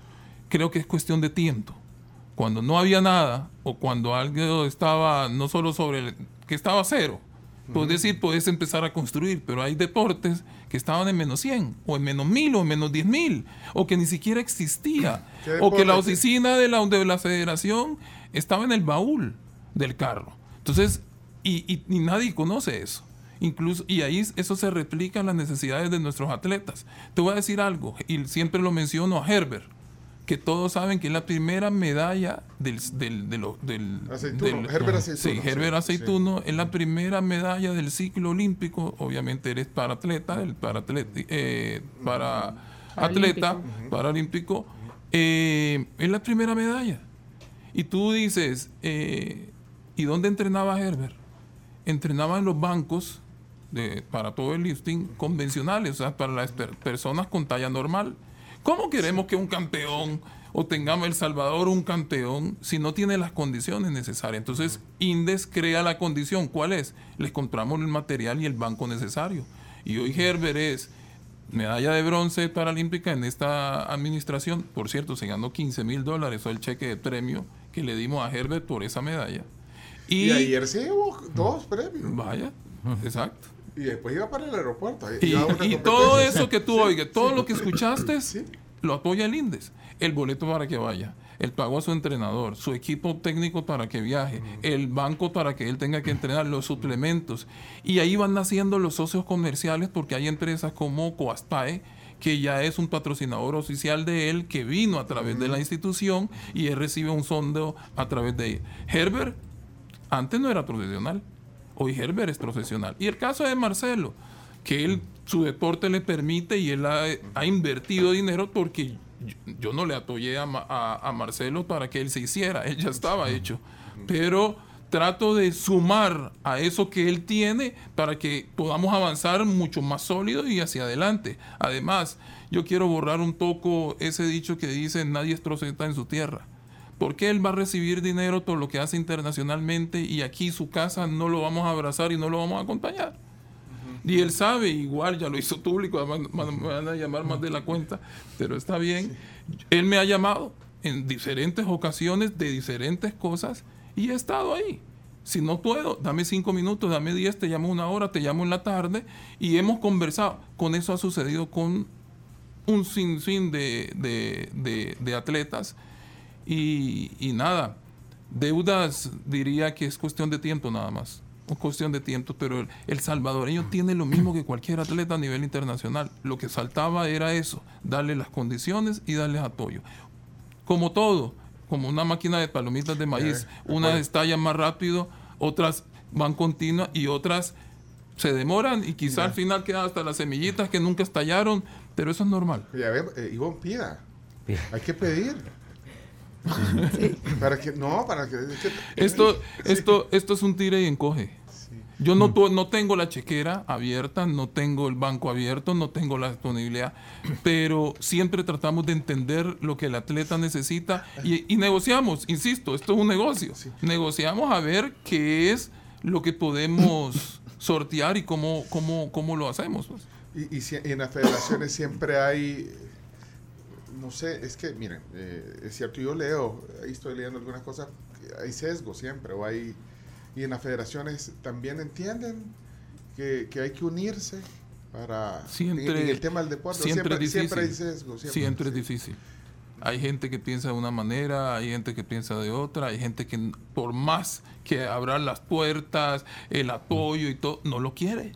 creo que es cuestión de tiempo. Cuando no había nada o cuando algo estaba no solo sobre el, que estaba cero, puedes decir, puedes empezar a construir, pero hay deportes que estaban en menos 100 o en menos 1000 o en menos 10 mil o que ni siquiera existía ¿Qué o que la oficina de la, de la federación estaba en el baúl del carro. Entonces, y, y- y nadie conoce eso. Incluso, y ahí eso se replica en las necesidades de nuestros atletas. Te voy a decir algo, y siempre lo menciono a Herbert, que todos saben que es la primera medalla del, del, del, Aceituno, Herbert Aceituno, Sí, Herbert sí, Aceituno es la primera medalla del ciclo olímpico. Obviamente eres para atleta, el para, atleti- eh, para atleta, paralímpico. eh, es la primera medalla. Y tú dices, eh, ¿y dónde entrenaba Herbert? Entrenaba en los bancos para todo el lifting convencionales, o sea, para las per- personas con talla normal. ¿Cómo queremos que un campeón o tengamos El Salvador un campeón si no tiene las condiciones necesarias? Entonces, Indes crea la condición. ¿Cuál es? Les compramos el material y el banco necesario. Y hoy Herbert es medalla de bronce paralímpica en esta administración. Por cierto, se ganó 15 mil dólares, fue el cheque de premio que le dimos a Herbert por esa medalla. Y, ayer se llevó dos premios. Vaya, exacto. Y después iba para el aeropuerto. Y, todo eso que tú oigas, todo lo que escuchaste, Sí. lo apoya el INDES. El boleto para que vaya, el pago a su entrenador, su equipo técnico para que viaje, el banco para que él tenga que entrenar, los suplementos. Y ahí van naciendo los socios comerciales porque hay empresas como Coaspae, que ya es un patrocinador oficial de él, que vino a través de la institución y él recibe un sondeo a través de. Herbert antes no era profesional. Hoy Herbert es profesional. Y el caso de Marcelo, que él, su deporte le permite y él ha, ha invertido dinero porque yo, yo no le atollé a, Ma- a- a Marcelo para que él se hiciera, él ya estaba hecho. Pero trato de sumar a eso que él tiene para que podamos avanzar mucho más sólido y hacia adelante. Además, yo quiero borrar un poco ese dicho que dice nadie es en su tierra. ¿Por qué él va a recibir dinero por lo que hace internacionalmente y aquí su casa no lo vamos a abrazar y no lo vamos a acompañar? Y él sabe, igual ya lo hizo público, además me van a llamar más de la cuenta, pero está bien. Él me ha llamado en diferentes ocasiones de diferentes cosas y he estado ahí. Si no puedo, dame cinco minutos, dame diez, te llamo una hora, te llamo en la tarde y hemos conversado. Con eso ha sucedido con un sinfín de, de, de- de atletas y, y nada, deudas diría que es cuestión de tiempo nada más. Es cuestión de tiempo, pero el, el salvadoreño tiene lo mismo que cualquier atleta a nivel internacional. Lo que faltaba era eso, darle las condiciones y darles apoyo. Como todo, como una máquina de palomitas de maíz, unas estallan más rápido, otras van continuas y otras se demoran y quizá al final quedan hasta las semillitas que nunca estallaron, pero eso es normal. Ya ve, eh, Ivonne, pida. Pida. Hay que pedir. Para que, no, para que. es que- Esto, esto, esto es un tire y encoge. Yo no, tu- no tengo la chequera abierta, no tengo el banco abierto, no tengo la disponibilidad, pero siempre tratamos de entender lo que el atleta necesita y, y negociamos, insisto, esto es un negocio. Negociamos a ver qué es lo que podemos sortear y cómo, cómo, cómo lo hacemos. pues. Y, y si- y en las federaciones siempre hay, no sé, es que, miren, eh, es cierto, yo leo, ahí estoy leyendo algunas cosas, hay sesgo siempre, o hay, y en las federaciones también entienden que, que hay que unirse para, Siempre- en, en el tema del deporte, siempre siempre, siempre hay difícil. sesgo. Siempre es difícil. Hay gente que piensa de una manera, hay gente que piensa de otra, hay gente que por más que abran las puertas, el apoyo y todo, no lo quiere.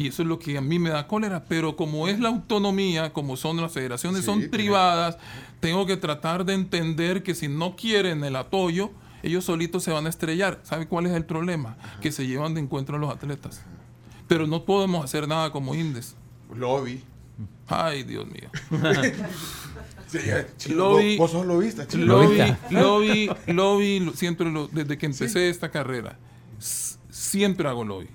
Y eso es lo que a mí me da cólera. Pero como es la autonomía, como son las federaciones, Sí, son privadas, tengo que tratar de entender que si no quieren el apoyo, ellos solitos se van a estrellar. ¿Sabe cuál es el problema? Que se llevan de encuentro a los atletas. Pero no podemos hacer nada como Indes. Lobby. Ay, Dios mío. Sí, Lobby- vos, vos sos lobista, chico. Lo vi, Lobista. lo vi, lo vi, lo- siempre lo- desde que empecé esta carrera. Siempre hago lobby.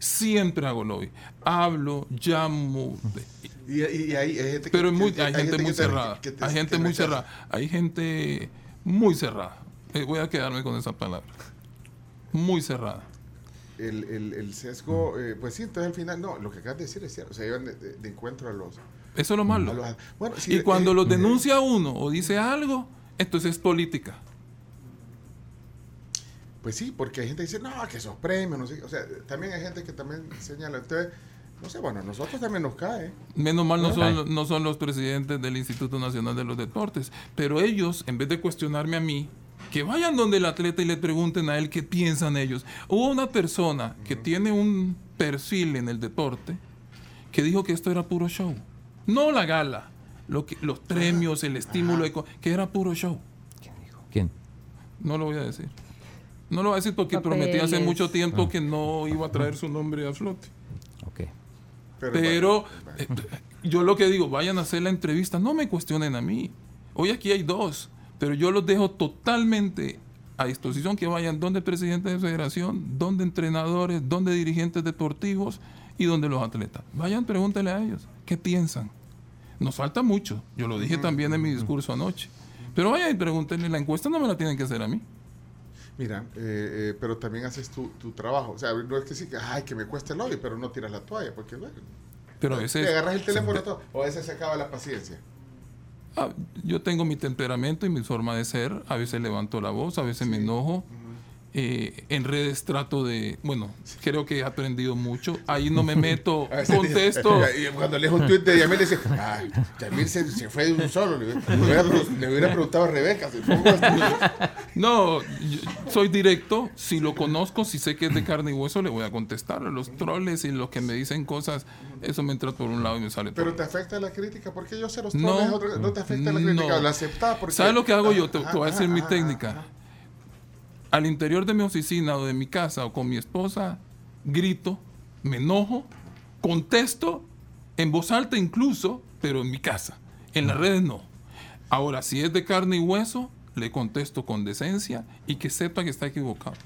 Siempre hago lobby. Hablo, llamo. de- Y, y- y hay, hay gente que- pero es muy- que- hay gente muy que cerrada. que te- Hay gente que muy cerrada. Hay gente muy cerrada. Eh, voy a quedarme con esa palabra. Muy cerrada. el, el, el sesgo, eh, pues sí, entonces al final, no, lo que acabas de decir es cierto, se llevan de, de- de encuentro a los... Eso es lo malo. los- bueno, sí, Y cuando eh, lo denuncia uno o dice algo, entonces es política. Pues sí, porque hay gente que dice, no, que esos premios, no sé, qué". o sea, también hay gente que también señala, entonces, no sé, bueno, a nosotros también nos cae. Menos mal no son, no son los presidentes del Instituto Nacional de los Deportes, pero ellos, en vez de cuestionarme a mí, que vayan donde el atleta y le pregunten a él qué piensan ellos. Hubo una persona que tiene un perfil en el deporte que dijo que esto era puro show. No la gala, lo que, los premios, el estímulo, que era puro show. ¿Quién dijo? ¿Quién? No lo voy a decir. No lo voy a decir porque prometí hace mucho tiempo Ah. que no iba a traer su nombre a flote. Ok. Pero eh, yo lo que digo, vayan a hacer la entrevista, no me cuestionen a mí. Hoy aquí hay dos, pero yo los dejo totalmente a disposición que vayan donde presidente de federación, donde entrenadores, donde dirigentes deportivos y donde los atletas. Vayan, pregúntenle a ellos, ¿qué piensan? Nos falta mucho, yo lo dije también en mi discurso anoche. Pero vayan y pregúntenle, la encuesta no me la tienen que hacer a mí. Mira, eh, eh, pero también haces tu, tu trabajo. O sea, no es que sí, que, ay, que me cueste el lobby, pero no tiras la toalla, porque bueno, Pero a te agarras el teléfono todo, o a veces se acaba la paciencia. Ah, yo tengo mi temperamento y mi forma de ser. A veces levanto la voz, a veces me enojo. Eh, en redes trato de, bueno, creo que he aprendido mucho. Ahí no me meto, A veces contesto. y cuando lees un tweet de Yamil, dice, ay, Yamil se, se fue de un solo. Le, hubiera, pre- le hubiera preguntado a Rebeca. gusto. No, soy directo. Si lo conozco, si sé que es de carne y hueso, le voy a contestar. Los troles y los que me dicen cosas, eso me entra por un lado y me sale por Pero te afecta la crítica, porque yo sé los No. troles, otro- no te afecta la crítica, No. la aceptas. Porque... ¿Sabes lo que hago yo? Te, voy a decir ajá, mi ajá, técnica. ajá. Al interior de mi oficina o de mi casa o con mi esposa, grito, me enojo, contesto en voz alta incluso, pero en mi casa. En las redes no. Ahora, si es de carne y hueso, le contesto con decencia y que sepa que está equivocado.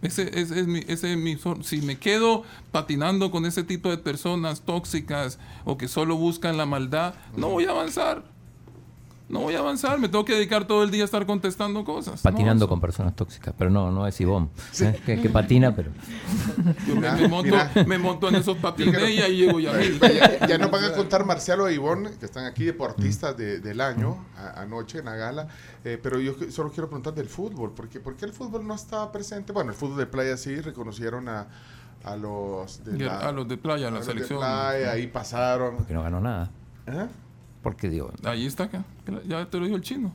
Ese, ese ese si me quedo patinando con ese tipo de personas tóxicas o que solo buscan la maldad, no voy a avanzar. No voy a avanzar, me tengo que dedicar todo el día a estar contestando cosas. Patinando No, con personas tóxicas, pero no, no es Ivonne. ¿eh? Que, que patina, pero. Yo me, monto, mira. me monto en esos patines y ahí llego ya. Ya, ya nos van a contar Marcelo e Ivonne, que están aquí deportistas de- del año, a- anoche en la gala. Eh, pero yo solo quiero preguntar del fútbol, porque ¿por qué el fútbol no estaba presente? Bueno, el fútbol de playa sí, reconocieron a, a los de la, a los de playa, a la los de selección. playa, ahí pasaron. que no ganó nada. Ajá. Porque digo, Ahí está acá. Ya te lo dijo el chino.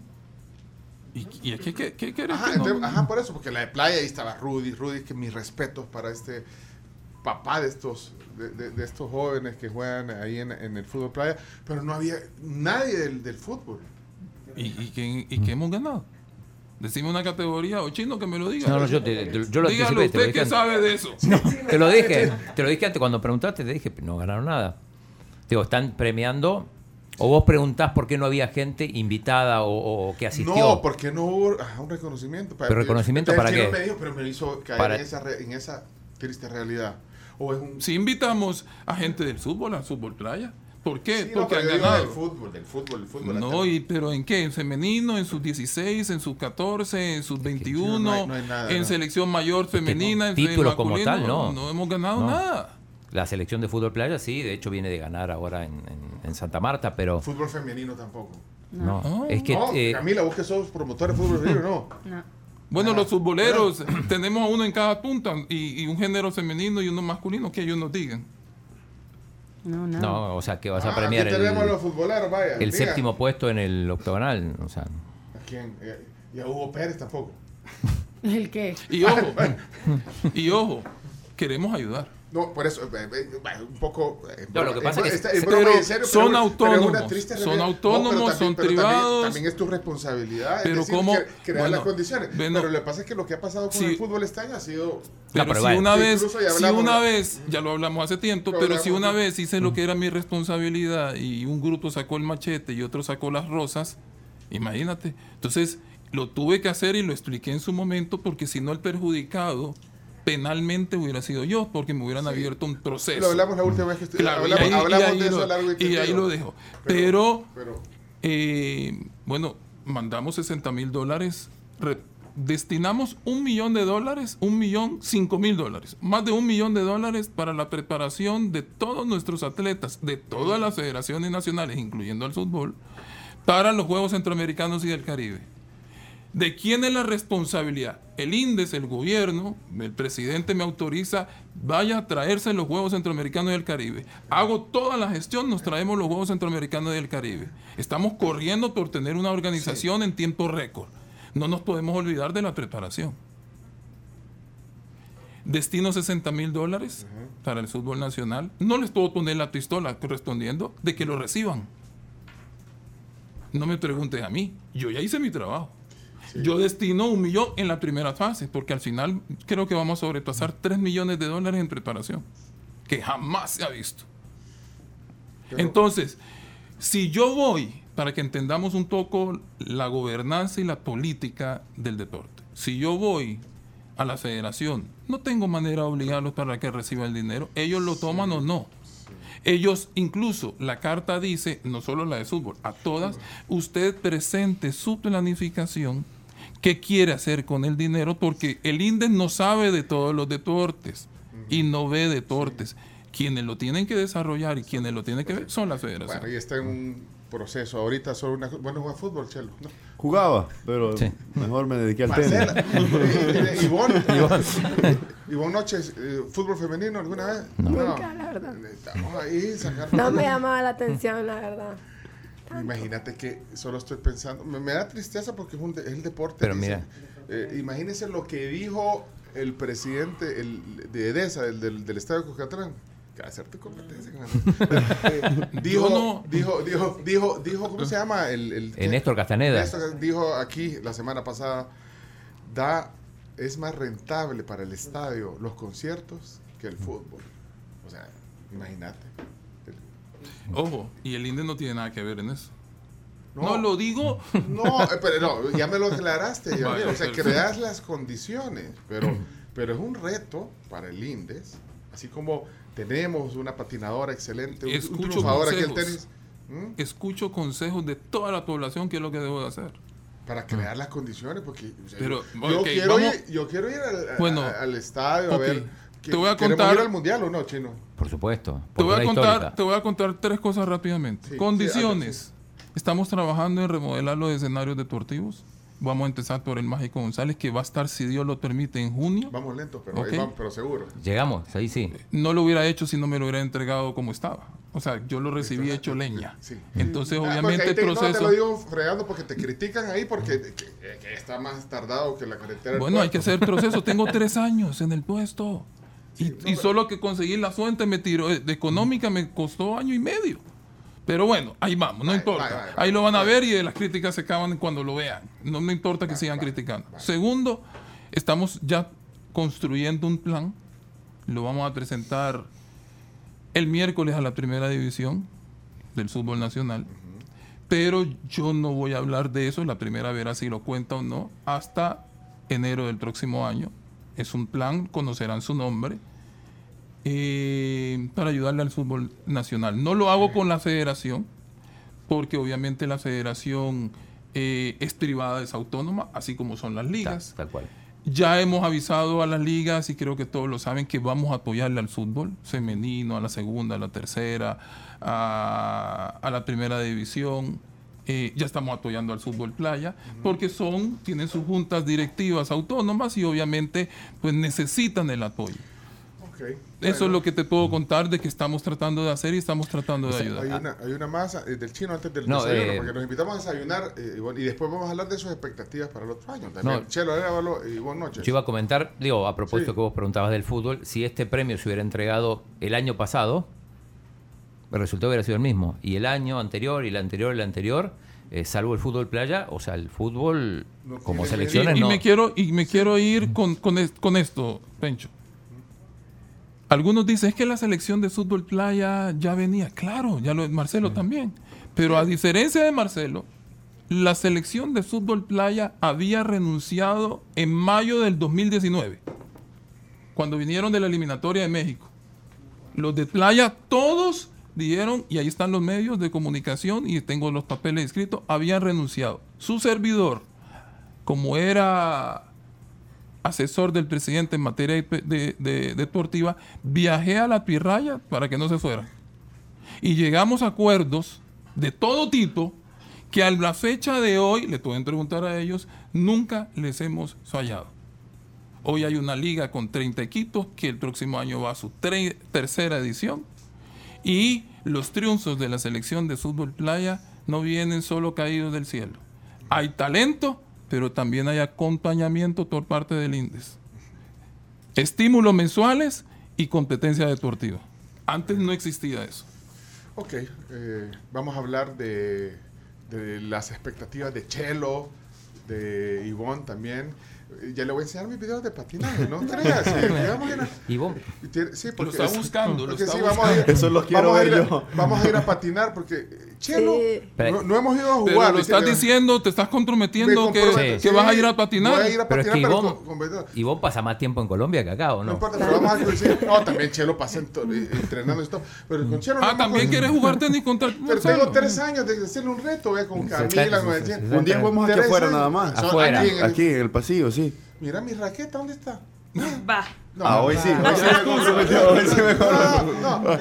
¿Y, y aquí qué, qué querés Ajá, que no? entonces- ajá, por eso, porque la de playa ahí estaba Rudy, Rudy, que mis respetos para este papá de estos de, de- de estos jóvenes que juegan ahí en, en el fútbol playa, pero no había nadie del, del fútbol. ¿Y, y, qué, y qué hemos ganado? Decime una categoría o chino que me lo diga. no, no, yo, te- te- yo lo Dígalo anticipé, usted que sabe de eso. Te lo dije, te lo dije antes cuando preguntaste, te dije, no ganaron nada. Digo, están premiando. O vos preguntás por qué no había gente invitada o, o que asistió. No, porque no hubo ajá, un reconocimiento. ¿Pero reconocimiento Entonces, para qué? me dijo, pero me hizo caer Para- en, esa re- en esa triste realidad. O es un... Si invitamos a gente del fútbol, al fútbol playa. ¿Por qué? Sí, no, Porque pero han ganado. del fútbol, del fútbol, del fútbol. No, y, pero ¿en qué? ¿En femenino? ¿En sus 16? ¿En sus 14? ¿En sus 21? no hay- no hay nada, ¿En no. selección mayor femenina? ¿En títulos como tal, no. No hemos ganado No. nada. La selección de fútbol playa sí, de hecho viene de ganar ahora en, en- en Santa Marta, pero Fútbol femenino tampoco. no. No. Es que no, eh, Camila, vos que sos promotor de fútbol femenino, no. No. Bueno, Ah, los futboleros, tenemos a uno en cada punta y, y un género femenino y uno masculino, que ellos nos digan. No, no. no, o sea que vas a Ah, premiar aquí el, tenemos a los futboleros, vaya. el séptimo puesto en el octogonal, o sea, ¿A quién? Eh, Y a Hugo Pérez tampoco. ¿El qué? Y ojo, y ojo, queremos ayudar. No, por eso, eh, eh, un poco. eh, No, lo que pasa es que- pero son autónomos, son autónomos, son privados. También, es tu responsabilidad. Pero es decir, cómo- crear bueno, las condiciones. bueno, pero lo que pasa es que lo que ha pasado con sí. el fútbol este año ha sido. Pero, pero si una vez, si una vez, ya lo hablamos hace tiempo, pero si una vez hice lo que era mi responsabilidad y un grupo sacó el machete y otro sacó las rosas, imagínate. Entonces, lo tuve que hacer y lo expliqué en su momento porque si no el perjudicado penalmente hubiera sido yo, porque me hubieran abierto un proceso. Lo hablamos la última vez que estu- Claro, y hablamos, y hablamos ahí de eso lo- largo y y ahí lo dejo. Pero, pero- eh, bueno, mandamos 60 mil dólares, re- destinamos un millón de dólares, un millón, cinco mil dólares, más de un millón de dólares para la preparación de todos nuestros atletas, de todas las federaciones nacionales, incluyendo el fútbol, para los Juegos Centroamericanos y del Caribe. ¿De quién es la responsabilidad? El INDES, el gobierno, el presidente me autoriza, vaya a traerse los Juegos Centroamericanos y del Caribe. Hago toda la gestión, nos traemos los Juegos Centroamericanos y del Caribe. Estamos corriendo por tener una organización en tiempo récord. No nos podemos olvidar de la preparación. Destino 60 mil dólares para el fútbol nacional. No les puedo poner la pistola correspondiendo de que lo reciban. No me preguntes a mí. Yo ya hice mi trabajo. Yo destino un millón en la primera fase, porque al final creo que vamos a sobrepasar 3 millones de dólares en preparación, que jamás se ha visto. Entonces, si yo voy, para que entendamos un poco la gobernanza y la política del deporte, si yo voy a la federación, no tengo manera de obligarlos para que reciban el dinero, ellos lo toman o no. Ellos, incluso la carta dice, no solo la de fútbol, a todas, usted presente su planificación, qué quiere hacer con el dinero, porque el INDES no sabe de todos los deportes y no ve deportes. Quienes lo tienen que desarrollar y quienes lo tienen que ver son las federaciones. Bueno, y está en un proceso ahorita solo una. Bueno, juega fútbol, Chelo. ¿no? Jugaba, pero Sí. mejor me dediqué al Marcela. tenis. Ivonne. Ivonne Noches, eh, ¿fútbol femenino alguna vez? Nunca, la verdad. Estamos ahí. No me llamaba la atención, la verdad. Imagínate que solo estoy pensando. Me, me da tristeza porque es, un de- es el deporte. Pero dice. mira. Eh, imagínense lo que dijo el presidente el, de EDESA, el del, del Estadio de Cucatlán. Que hacerte competencia eso. Eh, dijo, no- dijo, dijo, dijo, dijo, ¿cómo se llama? El, el, Néstor Castaneda. Néstor dijo aquí la semana pasada, da, es más rentable para el estadio los conciertos que el fútbol. O sea, imagínate. Ojo, y el INDE no tiene nada que ver en eso. No, No. lo digo. No, eh, pero no, ya me lo aclaraste. ya, o sea, perfecto. creas las condiciones, pero, pero es un reto para el INDES, así como tenemos una patinadora excelente, un, un Escucho triunfador aquí el tenis, ¿m? Escucho consejos de toda la población que es lo que debo de hacer. para crear las condiciones, porque o sea, Pero, yo, quiero vamos- ir, yo quiero ir al, a- Bueno, al estadio a ver. Te voy a ¿queremos contar- ir al mundial o no, chino? Por supuesto. Te por voy, a contar, histórica. te voy a contar tres cosas rápidamente. Sí, Condiciones. Estamos trabajando en remodelar los escenarios deportivos. Vamos a empezar por el Mágico González, que va a estar, si Dios lo permite, en junio. Vamos lentos, pero, ahí Ok. vamos, pero seguro. Llegamos, ahí sí. No lo hubiera hecho si no me lo hubiera entregado como estaba. O sea, yo lo recibí hecho leña. Sí. Entonces, Ah, obviamente, ahí el te, no, te proceso... lo digo fregando porque te critican ahí porque que, que está más tardado que la carretera. Bueno, hay que hacer proceso. Tengo tres años en el puesto. Y, pero- solo que conseguir la fuente me tiró, eh, de económica me costó año y medio. Pero bueno, ahí vamos, no importa. ahí lo van a ver y de las críticas se acaban cuando lo vean. No me importa que sigan criticando. Segundo, estamos ya construyendo un plan. Lo vamos a presentar el miércoles a la primera división del fútbol nacional. Pero yo no voy a hablar de eso, la primera verá si lo cuenta o no, hasta enero del próximo año. Es un plan, conocerán su nombre, eh, para ayudarle al fútbol nacional. No lo hago con la federación, porque obviamente la federación eh, es privada, es autónoma, así como son las Tal, ligas. tal cual. Ya hemos avisado a las ligas y creo que todos lo saben que vamos a apoyarle al fútbol femenino, a la segunda, a la tercera, a, a la primera división. Eh, ya estamos apoyando al fútbol playa porque son tienen sus juntas directivas autónomas y obviamente pues necesitan el apoyo. Ok. Eso Bueno, es lo que te puedo contar de que estamos tratando de hacer y estamos tratando de ayudar. Hay una, hay una más eh, del chino antes del No, desayuno, eh, porque nos invitamos a desayunar eh, y, bueno, y después vamos a hablar de sus expectativas para el otro año. También. No. Chelo, Arevalo y buenas noches. Yo iba a comentar, digo, a propósito Sí. que vos preguntabas del fútbol, si este premio se hubiera entregado el año pasado, el resultado hubiera sido el mismo. Y el año anterior, y el anterior, y el anterior, eh, salvo el fútbol playa, o sea, el fútbol No como tiene Y, selecciones y no. me quiero, y me quiero ir con, con, es- con esto, Pencho. Algunos dicen, es que la selección de fútbol playa ya venía. Claro, ya lo Marcelo también. Pero a diferencia de Marcelo, la selección de fútbol playa había renunciado en mayo del 2019, cuando vinieron de la eliminatoria de México. Los de playa, todos dijeron, y ahí están los medios de comunicación, y tengo los papeles escritos, habían renunciado. Su servidor, como era asesor del presidente en materia de, de- de- deportiva, viajé a la Pirraya para que no se fueran. Y llegamos a acuerdos de todo tipo que a la fecha de hoy, le pueden preguntar a ellos, nunca les hemos fallado. Hoy hay una liga con 30 equipos que el próximo año va a su tercera edición. Y los triunfos de la selección de fútbol playa no vienen solo caídos del cielo. Hay talento, pero también hay acompañamiento por parte del INDES. Estímulos mensuales y competencia deportiva. Antes no existía eso. Ok, eh, vamos a hablar de, de las expectativas de Chelo, de Ivonne también. Ya le voy a enseñar mis videos de patinaje, no creas. que Y vos, sí, porque está buscando, lo está sí, vamos a ir, Eso los quiero vamos a ver ir yo. Vamos a ir a patinar porque Chelo, Sí. No, no hemos ido a jugar. Pero lo estás diciendo, te estás Me comprometiendo que, comprometo, que sí, vas a ir a patinar. Voy a ir a pero es patinar, que pero Ivonne, con- con- Ivonne pasa más tiempo en Colombia que acá, ¿o No no? importa, pero vamos a coincidir. No, también Chelo pasa eh, entrenando y todo. Pero con Chelo no Ah, también quieres jugar tenis contra el Pero tengo tres años de hacerle un reto, ve, con Sí, Camila, con sí, sí, sí. Un día jugamos aquí afuera nada más. Afuera. Aquí en el- Aquí en el pasillo, sí. Mira mi raqueta, ¿dónde está? Va. No, Ah, hoy sí. no, comprometió, hoy sí. No, no.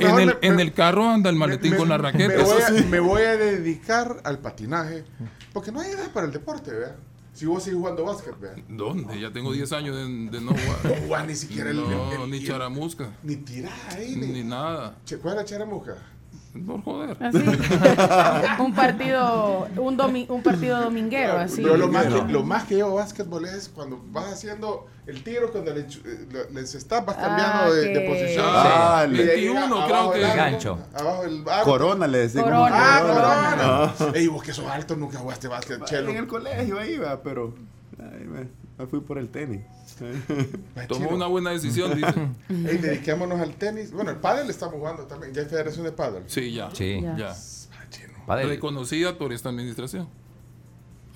En, el, en me- el carro anda el maletín me- con la raqueta. Me voy, a, sí. me voy a dedicar al patinaje. Porque no hay edad para el deporte, ¿vea? Si vos sigues jugando básquet, ¿vea? ¿Dónde? Ya tengo 10 años de, de no No jugar. ni siquiera el. No, el- ni el- charamusca. Ni tirás ahí, Ni ni. nada. Che, ¿Cuál es la charamusca? Por joder. Así. un partido, un, domi- un partido dominguero, así. Pero lo más, que, No. lo más que llevo básquetbol es cuando vas haciendo el tiro, cuando le, eh, les estás vas cambiando Ah, de, de que- posición. Ah, de ahí 21 abajo creo que- arco, Gancho. Abajo el arco. Corona le decimos. Corona. Ah, Corona. corona. Ey, vos que sos alto, nunca jugaste básquet, chelo. En el colegio ahí, va, pero ahí me, me fui por el tenis. Ay, Tomó chino. una buena decisión, dice. Ey, dediquémonos al tenis. Bueno, el pádel estamos jugando también. Ya hay federación de pádel. Sí, ya. Sí. Ya. Ya. Ah, Reconocida por esta administración.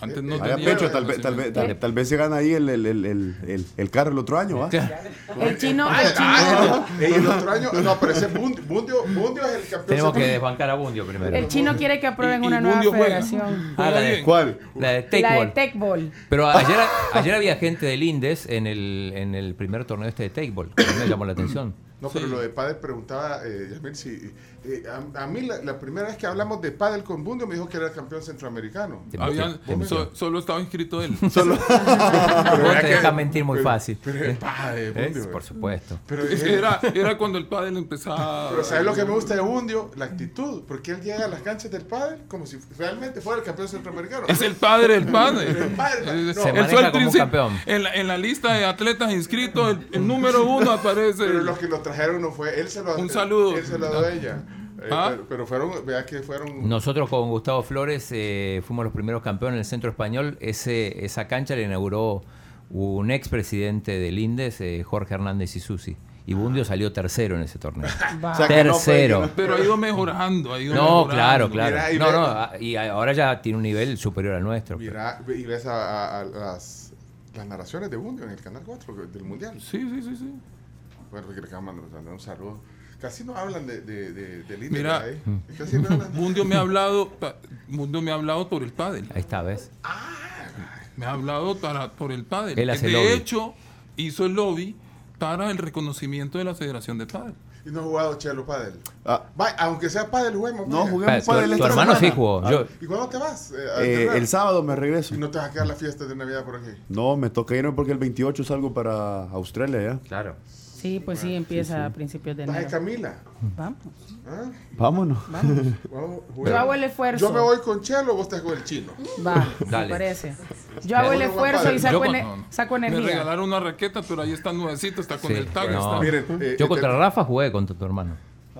Antes no Vaya tenía. pecho, tal vez, tal vez, tal, tal vez se gana ahí el, el, el, el, el, el carro el otro año, ¿va? El chino, el Ah, chino, ah, el otro año. No, pero ese Bundio, Bundio, Bundio es el campeón. tenemos que desbancar a Bundio primero. el chino quiere que aprueben Y- y una nueva Bundio federación. Ah, la de, ¿Cuál? la de La de Takeball. Pero ayer, ayer había gente del Indes en el, en el primer torneo este de Takeball. que me llamó la atención. No, pero Sí. lo de pádel preguntaba, eh, Yasmín, si... eh, a, a mí la, la primera vez que hablamos de pádel con Bundio me dijo que era el campeón centroamericano. Habían- so- solo estaba inscrito él. Solo. Era te que- dejas mentir muy pero- fácil. Pero es pádel, ¿Eh? Bundio. Por supuesto. Pero, Es eh, que era, era cuando el pádel empezaba. pero ¿sabes lo que me gusta de Bundio? La actitud. Porque él llega a las canchas del pádel como si realmente fuera el campeón centroamericano. Es el padre del padre. El padre. Él- No. Se maneja el como un campeón. En la, en la lista de atletas inscritos, el, el número uno aparece. Pero los que lo trajeron no fue... Él se lo Un saludo. Él se lo dio a ella. Eh, Ah. pero, pero fueron... Vea que fueron... Nosotros con Gustavo Flores eh, fuimos los primeros campeones en el centro español. Ese, esa cancha la inauguró un expresidente del Indes, eh, Jorge Hernández Isusi. Y Bundio salió tercero en ese torneo. Va. O sea, que no fue- tercero. Pero ha ido mejorando. Ha ido No, mejorando. claro, claro. Mira, y no, ve- no, ah, y ahora ya tiene un nivel superior al nuestro. Mira, y ves a, a- a las, las narraciones de Bundio en el Canal 4 del Mundial. Sí, sí, sí, sí. Bueno, que le acaban de mandar un saludo. Casi no hablan de, de, de, del Inter, Mira. ¿eh? Casi no hablan. Bundio me ha hablado, Bundio me ha hablado por el pádel. Ahí está, ¿ves? Me ha hablado Tara por el pádel. Él hace de lobby. hecho, hizo el lobby Tara el reconocimiento de la Federación de Pádel. Y no ha jugado Chelo Padel. Ah. Va, aunque sea Padel, juguemos. No, juguemos Tu, pádel tu esta hermano semana. sí jugó. Yo, ¿Y cuándo te vas? Eh, Eh, el sábado me regreso. ¿Y no te vas a quedar la fiesta de Navidad por aquí? No, me toca irme porque el 28 salgo para Australia ya. claro. Sí, pues sí, empieza a principios de ¿Vas de enero. Camila? Vamos. ¿Ah? Vámonos. Vamos, Yo hago el esfuerzo. Yo me voy con Chelo, vos estás con el chino. Va, me Dale. parece. Yo hago el esfuerzo y saco, Yo no, no. saco Me energía. regalaron una raqueta, pero ahí está nuevecito, está con Sí, el tag. no. está- Miren, eh, Yo eh, contra te- Rafa jugué contra tu hermano.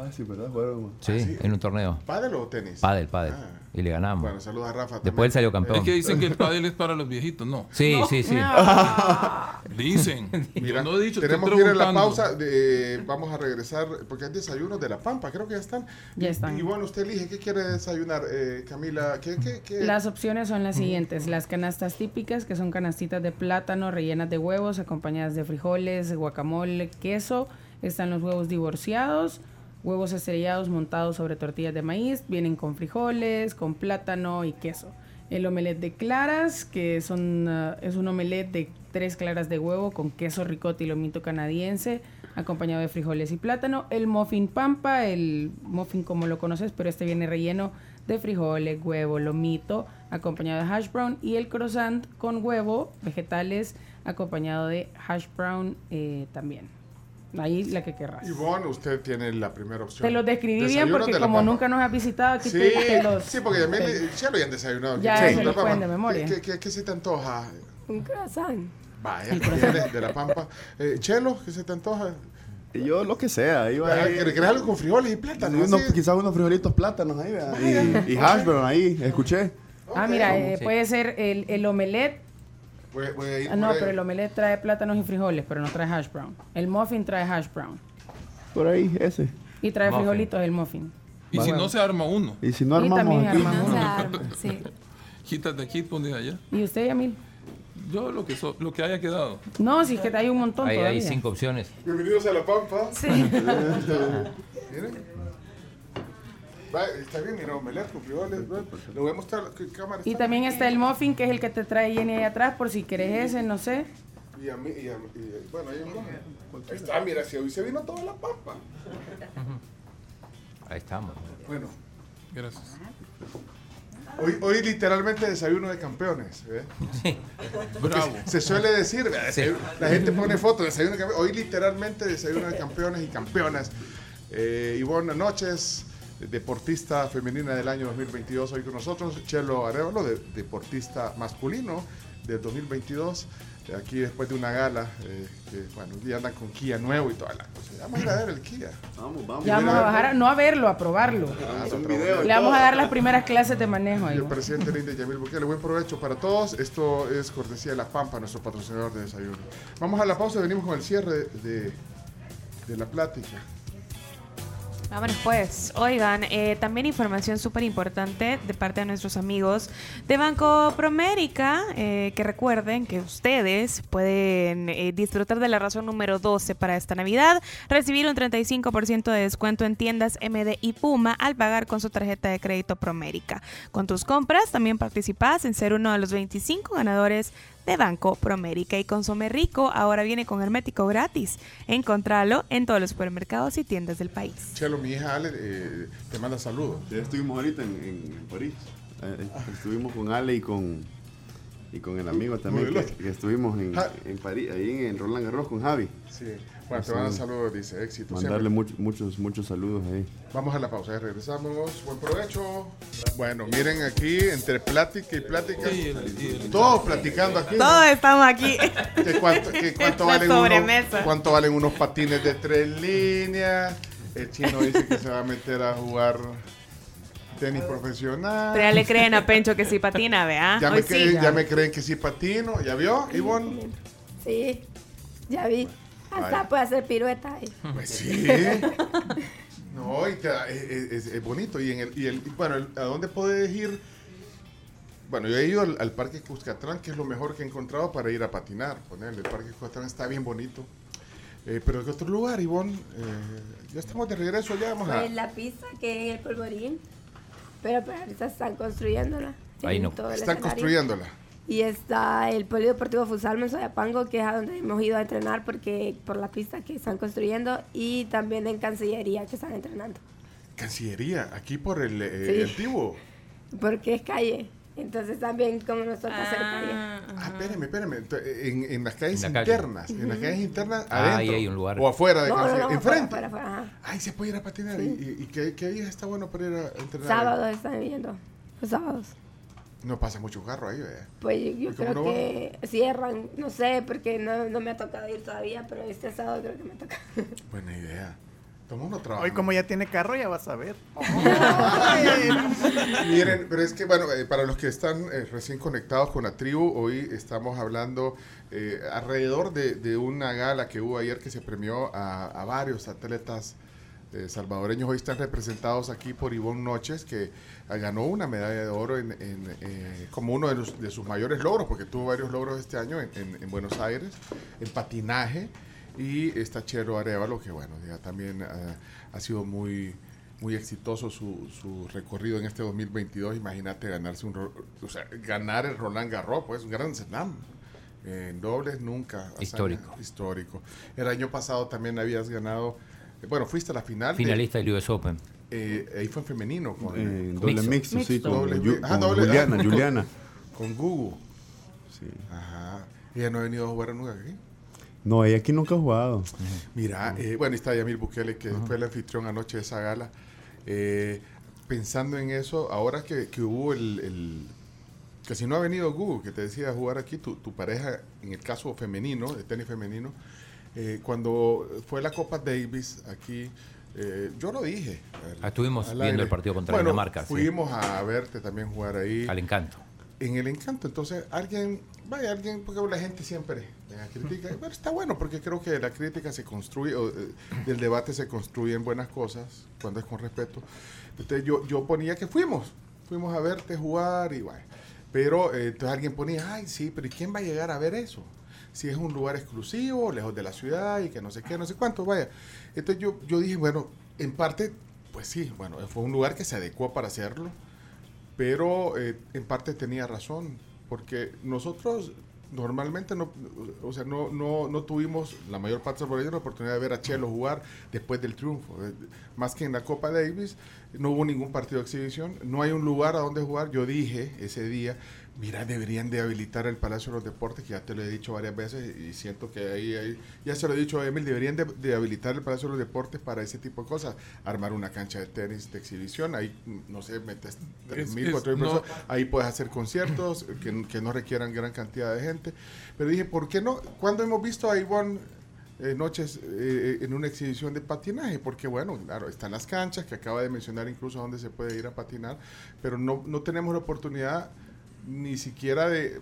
Ah, sí, ¿verdad? Jugaron. Sí, en un torneo. ¿Pádel o tenis? Pádel, pádel. Ah. Y le ganamos. Bueno, saludos a Rafa. Después él salió Es campeón. que dicen que el pádel es para los viejitos, no. Sí, sí, sí. Dicen. Mira, no he dicho, tenemos que ir a la pausa. de- eh, vamos a regresar porque hay desayunos de la Pampa, creo que ya están. Ya Y- están. Y, bueno, usted elige qué quiere desayunar, eh, Camila. ¿Qué, qué, qué? Las opciones son las siguientes. Las canastas típicas, que son canastitas de plátano rellenas de huevos, acompañadas de frijoles, guacamole, queso. Están los huevos divorciados, huevos estrellados montados sobre tortillas de maíz. Vienen con frijoles, con plátano y queso. El omelette de claras, que son, ah, es un omelette de tres claras de huevo con queso ricota y lomito canadiense, acompañado de frijoles y plátano. El muffin pampa, el muffin como lo conoces, pero este viene relleno de frijoles, huevo, lomito, acompañado de hash brown. Y el croissant con huevo, vegetales, acompañado de hash brown eh, también. Ahí la que querrás. Ivonne, usted tiene la primera opción. Te los describí bien porque de como nunca nos has visitado, aquí Sí, te, los... sí, porque ya me te- Chelo ya han desayunado. Ya, La lo de memoria. ¿Qué, qué, qué se te antoja? Un croissant. Vaya, viene de la Pampa. Eh, Chelo, ¿qué se te antoja? Y yo lo que sea. Iba Ah, ahí. ¿Querés algo con frijoles y plátano? Unos- así? quizás unos frijolitos plátanos ahí, ¿verdad? Y, y hash brown ahí, escuché. Ah, mira, eh, Sí. puede ser el, el omelette. Voy, voy a ir Ah, por no, ahí. pero el omelette trae plátanos y frijoles, pero no trae hash brown. El muffin trae hash brown. Por ahí, ese. Y trae Muffin. frijolitos el muffin. Y si no se arma uno, Y si no Y armamos también aquí. armamos No se uno. arma, sí. quítate aquí, ponte allá. ¿Y usted, Yamil? Yo lo que, so- lo que haya quedado. No, si es que hay un montón Ahí todavía. hay cinco opciones. Bienvenidos a La Pampa. Sí. Miren. Va, está bien, mira, omelette con frijoles. va. Le voy a mostrar qué cámara Y está. también está el muffin, que es el que te trae Jenny ahí atrás, por si querés ese, no sé. Y a mí, y a, y- bueno, ahí, ahí está, mira, si hoy se vino toda La Pampa. Ahí estamos. Bueno, Gracias. hoy, hoy literalmente desayuno de campeones. ¿eh? Bravo. Se suele decir, ¿verdad? Desayuno- la gente pone fotos, desayuno de campeones. Hoy literalmente desayuno de campeones y campeonas. Eh, y buenas noches, deportista femenina del año 2022, hoy con nosotros, Chelo Arevalo, de- deportista masculino del 2022. eh, Aquí después de una gala, eh, que bueno, ya andan con Kia nuevo y toda la cosa. Vamos a ir a ver el Kia. Vamos, vamos. Ya vamos a bajar, a- no a verlo, a probarlo. Ah, un otra video. vez. Le vamos a dar las primeras clases de manejo Y ahí. el presidente Linda Yamil Bukele, buen provecho para todos. Esto es cortesía de La Pampa, nuestro patrocinador de desayuno. Vamos a la pausa, venimos con el cierre de, de la plática. Vámonos pues. Oigan, eh, también información súper importante de parte de nuestros amigos de Banco Promérica, eh, que recuerden que ustedes pueden eh, disfrutar de la razón número 12 para esta Navidad, recibir un 35% de descuento en tiendas MD y Puma al pagar con su tarjeta de crédito Promérica. Con tus compras también participas en ser uno de los 25 ganadores de Banco Promérica y Consome Rico ahora viene con hermético gratis. Encontralo en todos los supermercados y tiendas del país. Chelo, mi hija Ale eh, te manda saludos. Ya estuvimos ahorita en, en- en París. Eh, eh, estuvimos con Ale y con y con el amigo también que, estuvimos en, en París, ahí en Roland Garros con Javi. Sí. Bueno, te mandan saludos, dice éxito. Mandarle much- muchos muchos saludos ahí. Vamos a la pausa, ya regresamos. Buen provecho. Bueno, miren aquí, entre plática y plática. El- el- Todos platicando aquí. Todos estamos aquí. ¿Qué cuánto, qué cuánto valen unos, sobremesa. cuánto valen unos patines de tres líneas? El chino dice que se va a meter a jugar tenis profesional. Pero ya le creen a Pencho que sí patina, vea. Ya me, creen, sí. ya me creen que sí patino. ¿Ya vio, Ivonne? Sí, ya vi. Hasta Ay. puede hacer pirueta ahí. Pues sí. No, y queda- es, es- es bonito. Y, en el, y el, bueno, el- ¿a dónde puedes ir? Bueno, yo he ido al, al Parque Cuscatlán, que es lo mejor que he encontrado para ir a patinar. Ponerle, el Parque Cuscatlán está bien bonito. Eh, pero ¿qué otro lugar, Ivonne? Eh, ya estamos de regreso, ya vamos a... Pues la pista que en el polvorín. Pero, pero ahorita están construyéndola. Ahí no. Tienen todo el Están escenario. construyéndola. Y está el Polideportivo Fusalma en Soyapango, que es a donde hemos ido a entrenar porque por la pista que están construyendo. Y también en Cancillería, que están entrenando. Cancillería, aquí por el eh, Sí. antiguo. Porque es calle. Entonces también como nos toca hacer calle. Ah, Ah, ajá. espérame, espérame. En, en las calles En la calle. internas. En las calles internas, Ah, ahí adentro. hay un lugar. O afuera de No, Cancillería. no, Enfrente. afuera, afuera, ajá. Ay, se puede ir a patinar. Sí. ¿Y, y, qué, qué días está bueno para ir a entrenar? Sábados están viendo. Los sábados. No pasa mucho carro ahí, ¿verdad? Pues yo, yo ¿Y cómo creo no va? que cierran, no sé, porque no, no me ha tocado ir todavía, pero este sábado creo que me toca. Buena idea. Todo mundo trabaja. Hoy como ya tiene carro ya vas a ver. Miren, pero es que, bueno, eh, para los que están eh, recién conectados con la tribu, hoy estamos hablando eh, alrededor de, de una gala que hubo ayer que se premió a, a varios atletas eh, salvadoreños. Hoy están representados aquí por Ivonne Noches, que eh, ganó una medalla de oro en, en, eh, como uno de, los- de sus mayores logros, porque tuvo varios logros este año en, en- en Buenos Aires, en patinaje. Y está Chero Arevalo, que bueno, ya también ha sido muy muy exitoso su, su recorrido en este 2022. Imagínate ganarse un, o sea, ganar el Roland Garros, pues un gran slam. En dobles nunca. hazaña Histórico. Histórico. El año pasado también habías ganado, bueno, fuiste a la final. de- Finalista del US Open. eh, ahí fue en femenino con, Eh, doble Mixto. mixto, sí, Mixto. con, Doble Yu- mi- ah, con doble- Juliana, ah, Juliana. con Google. Sí. Ajá. Ella no ha venido a jugar nunca aquí. No, ella aquí nunca ha jugado. Mira, eh, bueno, está Yamil Bukele, que fue el anfitrión anoche de esa gala. Eh, pensando en eso, ahora que, que hubo el, el- que si no ha venido Google, que te decía jugar aquí, tu, tu pareja, en el caso femenino, de tenis femenino, eh, cuando fue la Copa Davis aquí, eh, yo lo dije. al- estuvimos al viendo el partido contra Bueno, Dinamarca, sí. Fuimos a verte también jugar ahí Al encanto. en el encanto. Entonces, alguien, vaya, alguien, porque la gente siempre critica. Bueno, está bueno, porque creo que la crítica se construye, o, eh, del debate se construyen buenas cosas, cuando es con respeto. Entonces, yo, yo ponía que fuimos, fuimos a verte jugar y vaya. Pero eh, entonces alguien ponía, ay, sí, pero ¿y quién va a llegar a ver eso? Si es un lugar exclusivo, lejos de la ciudad y que no sé qué, no sé cuánto, vaya. Entonces yo, yo dije, bueno, en parte, pues sí, bueno, fue un lugar que se adecuó para hacerlo pero eh, en parte tenía razón, porque nosotros normalmente no, o sea, no, no, no tuvimos la mayor parte de la oportunidad de ver a Chelo jugar después del triunfo. Eh, Más que en la Copa Davis, no hubo ningún partido de exhibición, no hay un lugar a donde jugar. Yo dije ese día, mira, deberían de habilitar el Palacio de los Deportes, que ya te lo he dicho varias veces y siento que ahí, ahí ya se lo he dicho a Emil, deberían de, de habilitar el Palacio de los Deportes para ese tipo de cosas, armar una cancha de tenis de exhibición, ahí, no sé, metes Es- 3.000, es- 4.000 no. personas, ahí puedes hacer conciertos que, que no requieran gran cantidad de gente. Pero dije, ¿por qué no? ¿Cuándo hemos visto a Ivonne eh, Noches eh, en una exhibición de patinaje? Porque, bueno, claro, están las canchas, que acaba de mencionar incluso dónde se puede ir a patinar, pero no, no tenemos la oportunidad ni siquiera de,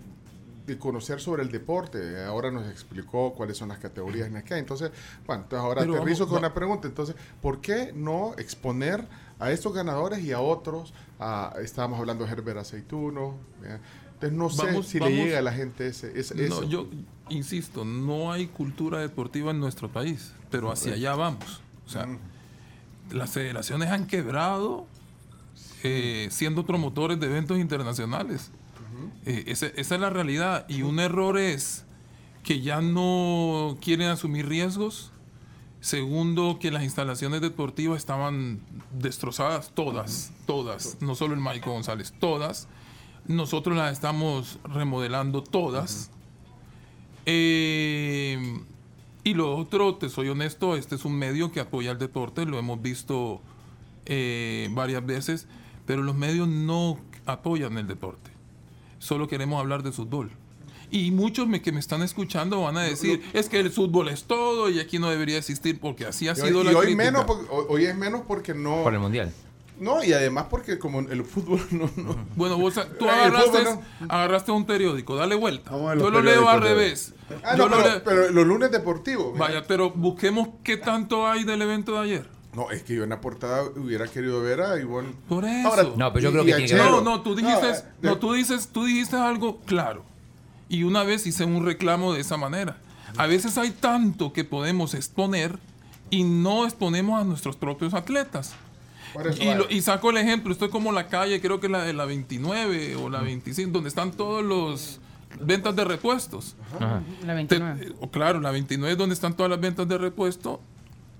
de conocer sobre el deporte. Ahora nos explicó cuáles son las categorías en acá. Entonces, bueno, entonces ahora Pero aterrizo vamos- con la pregunta. Entonces, ¿por qué no exponer a estos ganadores y a otros? A- estábamos hablando de Herbert Aceituno. ¿verdad? Entonces, no sé Vamos- si vamos- le llega a la gente ese, ese- No, eso. yo insisto, no hay cultura deportiva en nuestro país, pero hacia allá vamos. O sea, las federaciones han quebrado eh, siendo promotores de eventos internacionales. Eh, esa es la realidad. Y un error es que ya no quieren asumir riesgos. Segundo, que las instalaciones deportivas estaban destrozadas, todas, todas, no solo el Maico González, todas. Nosotros las estamos remodelando todas. Eh, y lo otro, te soy honesto, este es un medio que apoya el deporte, lo hemos visto eh, varias veces, pero los medios no apoyan el deporte. Solo queremos hablar de fútbol. Y muchos me- que me están escuchando van a decir, es que el fútbol es todo y aquí no debería existir, porque así ha sido hoy, la y hoy crítica. menos, porque- hoy es menos porque no... Por el mundial. No, y además porque como el fútbol no... no- Bueno, vos, tú agarraste, agarraste un periódico, dale vuelta. Yo lo leo al revés. Ah, Yo no, lo pero, leo- pero los lunes deportivos. mira. Vaya, pero busquemos qué tanto hay del evento de ayer. No, es que yo en la portada hubiera querido ver a Ivonne. Por eso. No, pero yo creo que tiene que ver-. No, no, tú dijiste, eh, no, de- tú dices, tú dijiste algo claro. Y una vez hice un reclamo de esa manera. A veces hay tanto que podemos exponer y no exponemos a nuestros propios atletas. Por eso, Y, lo- y saco el ejemplo, estoy como la calle, creo que la de la 29 o la 25, donde están todos los ventas de repuestos. Ajá. La Te- 29. eh, o claro, la 29 es donde están todas las ventas de repuesto.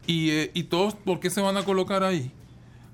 Y, eh, y todos, ¿por qué se van a colocar ahí?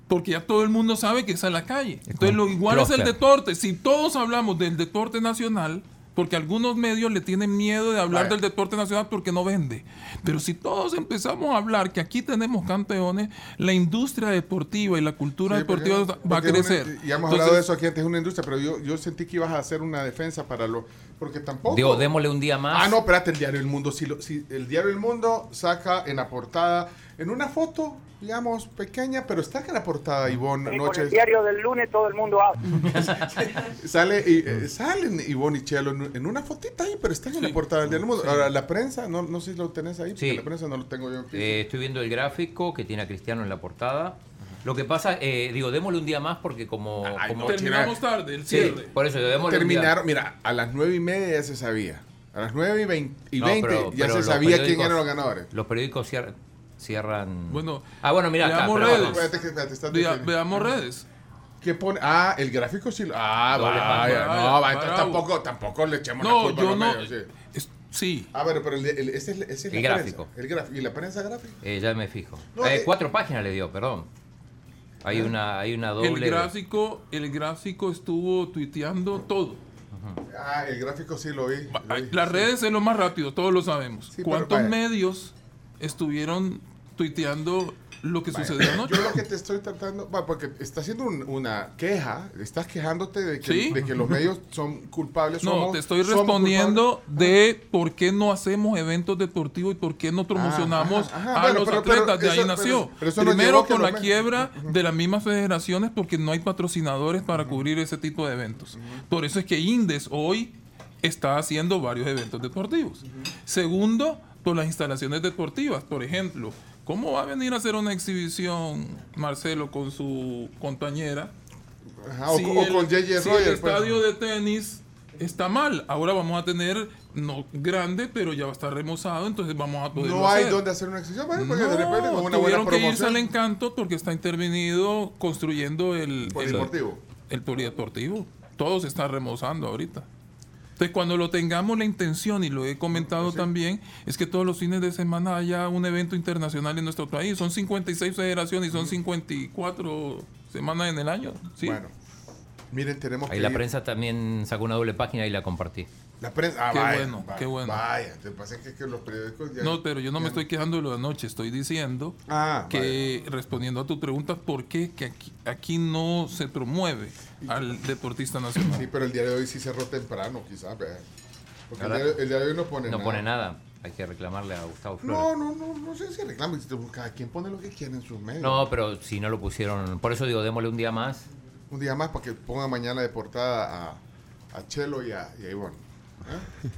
Porque ya todo el mundo sabe que esa es la calle. Entonces, lo igual es el deporte. Si todos hablamos del deporte nacional, porque algunos medios le tienen miedo de hablar del deporte nacional porque no vende. Pero si todos empezamos a hablar que aquí tenemos campeones, la industria deportiva y la cultura Sí, porque- deportiva va a es una- crecer. y hemos Entonces, hablado de eso aquí antes, es una industria, pero yo, yo sentí que ibas a hacer una defensa para lo. Porque tampoco. Digo, démosle un día más. Ah, no, espérate, el diario El Mundo. Si, lo- si el diario El Mundo saca en la portada, en una foto, digamos, pequeña, pero está en la portada, Ivonne, Y con el Noches. diario del lunes todo el mundo habla. Sale, y, eh, salen Ivonne y Chelo en, en una fotita ahí, pero están en la portada del diario El Mundo. Ahora, la prensa, no, no sé si lo tenés ahí, porque Sí. la prensa no lo tengo yo. Eh, estoy viendo el gráfico que tiene a Cristiano en la portada. Lo que pasa, eh, digo, démosle un día más porque como... Ay, como- no, terminamos tarde, el Sí, cierre. por eso, démosle un día. Terminaron, mira, a las nueve y media ya se sabía. A las nueve y veinte, y No, 20 pero- ya pero se sabía quién eran los ganadores. Los periódicos cier- cierran... Bueno, ah, bueno, mira veamos redes. Espérate, Vea- veamos redes. ¿Qué pone? Ah, el gráfico sí. lo- Ah, vaya, pantalla, no, vaya, entonces tampoco, tampoco le echemos la No, culpa a yo los no. medios, sí. es- sí. Ah, bueno, pero el, el- ese es, ese es El la gráfico. prensa, el gráfico. ¿Y la prensa gráfica? Eh, ya me fijo. No, Eh, eh. cuatro páginas le dio, perdón. Hay una, hay una doble... El gráfico, el gráfico estuvo tuiteando todo. Ah, el gráfico sí lo vi. lo vi. Las redes es lo más rápido, todos lo sabemos. Sí, ¿Cuántos vaya. medios estuvieron tuiteando lo que sucedió anoche? Yo lo que te estoy tratando, bueno, porque está haciendo un- una queja, estás quejándote de que, Sí. de que los medios son culpables. No, somos- te estoy respondiendo culpables. de por qué no hacemos eventos deportivos y por qué no promocionamos ajá, ajá. a Bueno, los pero- pero atletas. de ahí eso- nació. pero- Primero con la me- quiebra de las mismas federaciones porque no hay patrocinadores para cubrir ese tipo de eventos. Por eso es que Indes hoy está haciendo varios eventos deportivos. Segundo, por las instalaciones deportivas. Por ejemplo, ¿cómo va a venir a hacer una exhibición Marcelo con su compañera? Ajá, o, si o el- con J.J. si Rogers. el pues. estadio de tenis está mal. Ahora vamos a tener, no grande, pero ya va a estar remozado, entonces vamos a poder No hay donde hacer una exhibición, bueno, porque de repente con una buena tuvieron que irse promoción. al encanto porque está intervenido construyendo el, el, Polideportivo. el polideportivo. Todo se está remozando ahorita. Entonces, cuando lo tengamos la intención, y lo he comentado también, es que todos los fines de semana haya un evento internacional en nuestro país. Son 56 federaciones y son 54 semanas en el año. ¿sí? Bueno, miren, tenemos Ahí que la ir- prensa también sacó una doble página y la compartí. La prensa, ah, Qué vaya, bueno, vaya, qué bueno. Vaya, te pasa que, que los periódicos ya- No, pero yo no me estoy quejando de lo de anoche, estoy diciendo Ah, que respondiendo a tu pregunta, ¿por qué que aquí, aquí no se promueve al deportista nacional? Sí, pero el día de hoy sí cerró temprano, quizás. Porque el día, el día de hoy no pone No nada. pone nada. Hay que reclamarle a Gustavo Flores. No, no, no, no sé si reclama. Cada quien pone lo que quiere en sus medios. No, pero si no lo pusieron. Por eso digo, démosle un día más. Un día más para que pongan mañana de portada a, a Chelo y a, y a Ivonne. ¿Eh?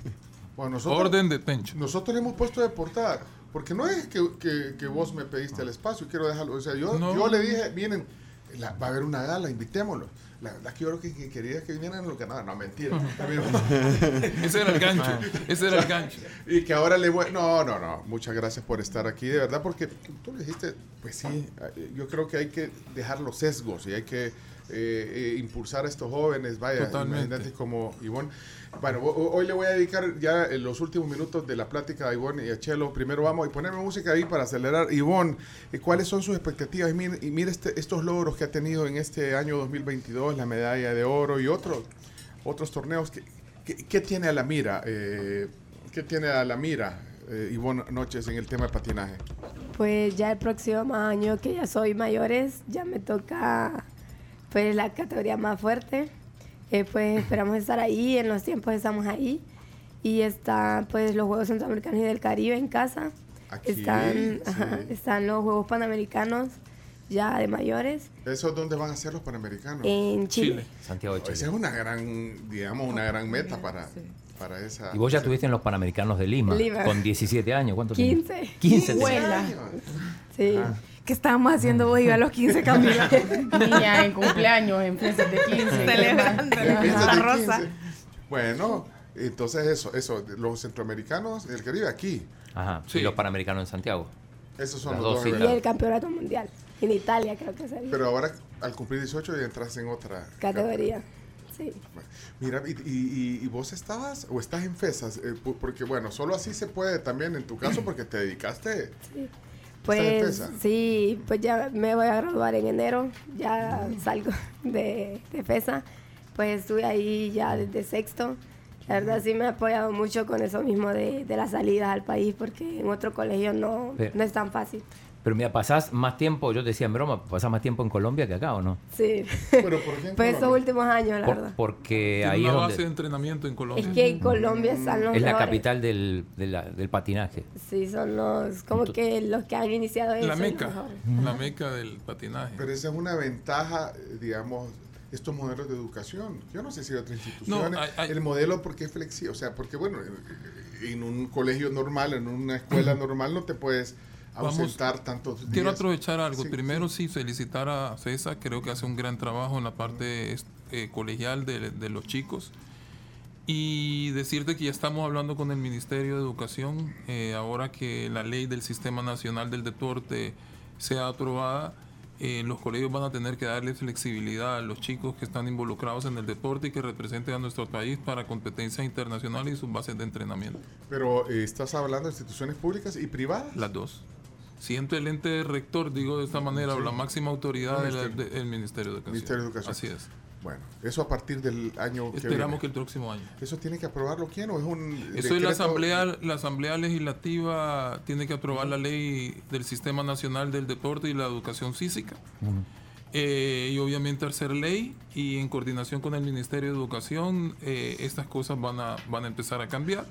Bueno, nosotros, Orden de Tencho. nosotros le hemos puesto de portada. Porque no es que, que- que vos me pediste el espacio, quiero dejarlo. O sea, yo, No. yo le dije, miren, la- va a haber una gala, invitémoslo. La verdad que yo creo que, que quería que vinieran los ganadores. No, mentira. Ese era el gancho. Ese era el gancho. Y que ahora le voy... No, no, no. Muchas gracias por estar aquí, de verdad, porque tú le dijiste, pues sí, yo creo que hay que dejar los sesgos y hay que eh, eh, impulsar a estos jóvenes, vaya, Totalmente. imagínate como Ivonne. Bueno, ho- ho- hoy le voy a dedicar ya en los últimos minutos de la plática a Ivonne y a Chelo. Primero vamos a ponerme música ahí para acelerar. Ivonne, eh, ¿cuáles son sus expectativas? Y mire, y mire este- estos logros que ha tenido en este año 2022, la medalla de oro y otros otros torneos. ¿Qué, qué- qué tiene a la mira? eh, ¿Qué tiene a la mira, eh, Ivonne Noches, en el tema de patinaje? Pues ya el próximo año que ya soy mayores, ya me toca pues la categoría más fuerte. Eh, pues esperamos estar ahí, en los tiempos estamos ahí. Y están pues los Juegos Centroamericanos y del Caribe en casa. Aquí, están, ajá, sí. están los Juegos Panamericanos ya de mayores ¿Eso dónde van a ser los Panamericanos? en Chile. Chile. Santiago de Esa Chile. es una gran, digamos, una gran meta para, para esa... Y vos ya estuviste en los Panamericanos de Lima, Lima. con 17 años. ¿Cuántos 15. tenías? 15. tenías. Vuela. Sí. Ah. ¿Qué estábamos haciendo vos y yo a los 15 Camila? Niña en cumpleaños, en fiestas de 15. Celebrando. De Rosa. 15. Bueno, entonces eso, eso, los centroamericanos, el Caribe aquí, Ajá. Sí. Y los Panamericanos en Santiago. esos son Las los dos dos Y el campeonato mundial. En Italia creo que sería. Pero ahora, al cumplir 18, ya entras en otra categoría. Sí. Mira, y, y- vos estabas o estás en FESAS, Eh, porque bueno, solo así se puede también en tu caso porque te dedicaste. Sí. ¿Estás en Pues sí, pues ya me voy a graduar en enero, ya salgo de, de FESA, pues estuve ahí ya desde sexto. La verdad sí me ha apoyado mucho con eso mismo de, de la salida al país, porque en otro colegio no, no es tan fácil. Pero mira, pasás más tiempo, yo te decía en broma, pasás más tiempo en Colombia que acá, ¿o no? Sí. Pero ¿por qué en Pues Colombia? últimos años, la Por- verdad. porque Tiene ahí es una base de donde entrenamiento en Colombia. Es que en Colombia están los es la mejores. capital del, de la- del patinaje. Sí, son los, como que los que han iniciado eso. La meca, la meca del patinaje. Pero esa es una ventaja, eh, digamos, estos modelos de educación. Yo no sé si otras instituciones, No, hay- hay- el modelo porque es flexible, o sea, porque bueno, en un colegio normal, en una escuela normal no te puedes Vamos, ausentar tantos días. Quiero aprovechar algo. Sí, Primero, sí, felicitar a César. Creo que hace un gran trabajo en la parte eh, colegial de, de los chicos. Y decirte que ya estamos hablando con el Ministerio de Educación. eh, ahora que la ley del Sistema Nacional del Deporte sea aprobada, eh, los colegios van a tener que darle flexibilidad a los chicos que están involucrados en el deporte y que representen a nuestro país para competencias internacionales y sus bases de entrenamiento. Pero eh, estás hablando de instituciones públicas y privadas. Las dos. Siempre el ente rector, digo de esta manera, o la máxima autoridad del Ministerio. de, el Ministerio de Educación. Ministerio de Educación. Así es. Bueno, eso a partir del año que Esperamos viene. que el próximo año. ¿Eso tiene que aprobarlo quién o es un Eso es la asamblea, la asamblea legislativa tiene que aprobar la ley del Sistema Nacional del Deporte y la Educación Física. Eh, y obviamente al ser ley y en coordinación con el Ministerio de Educación, eh, estas cosas van a, van a empezar a cambiar.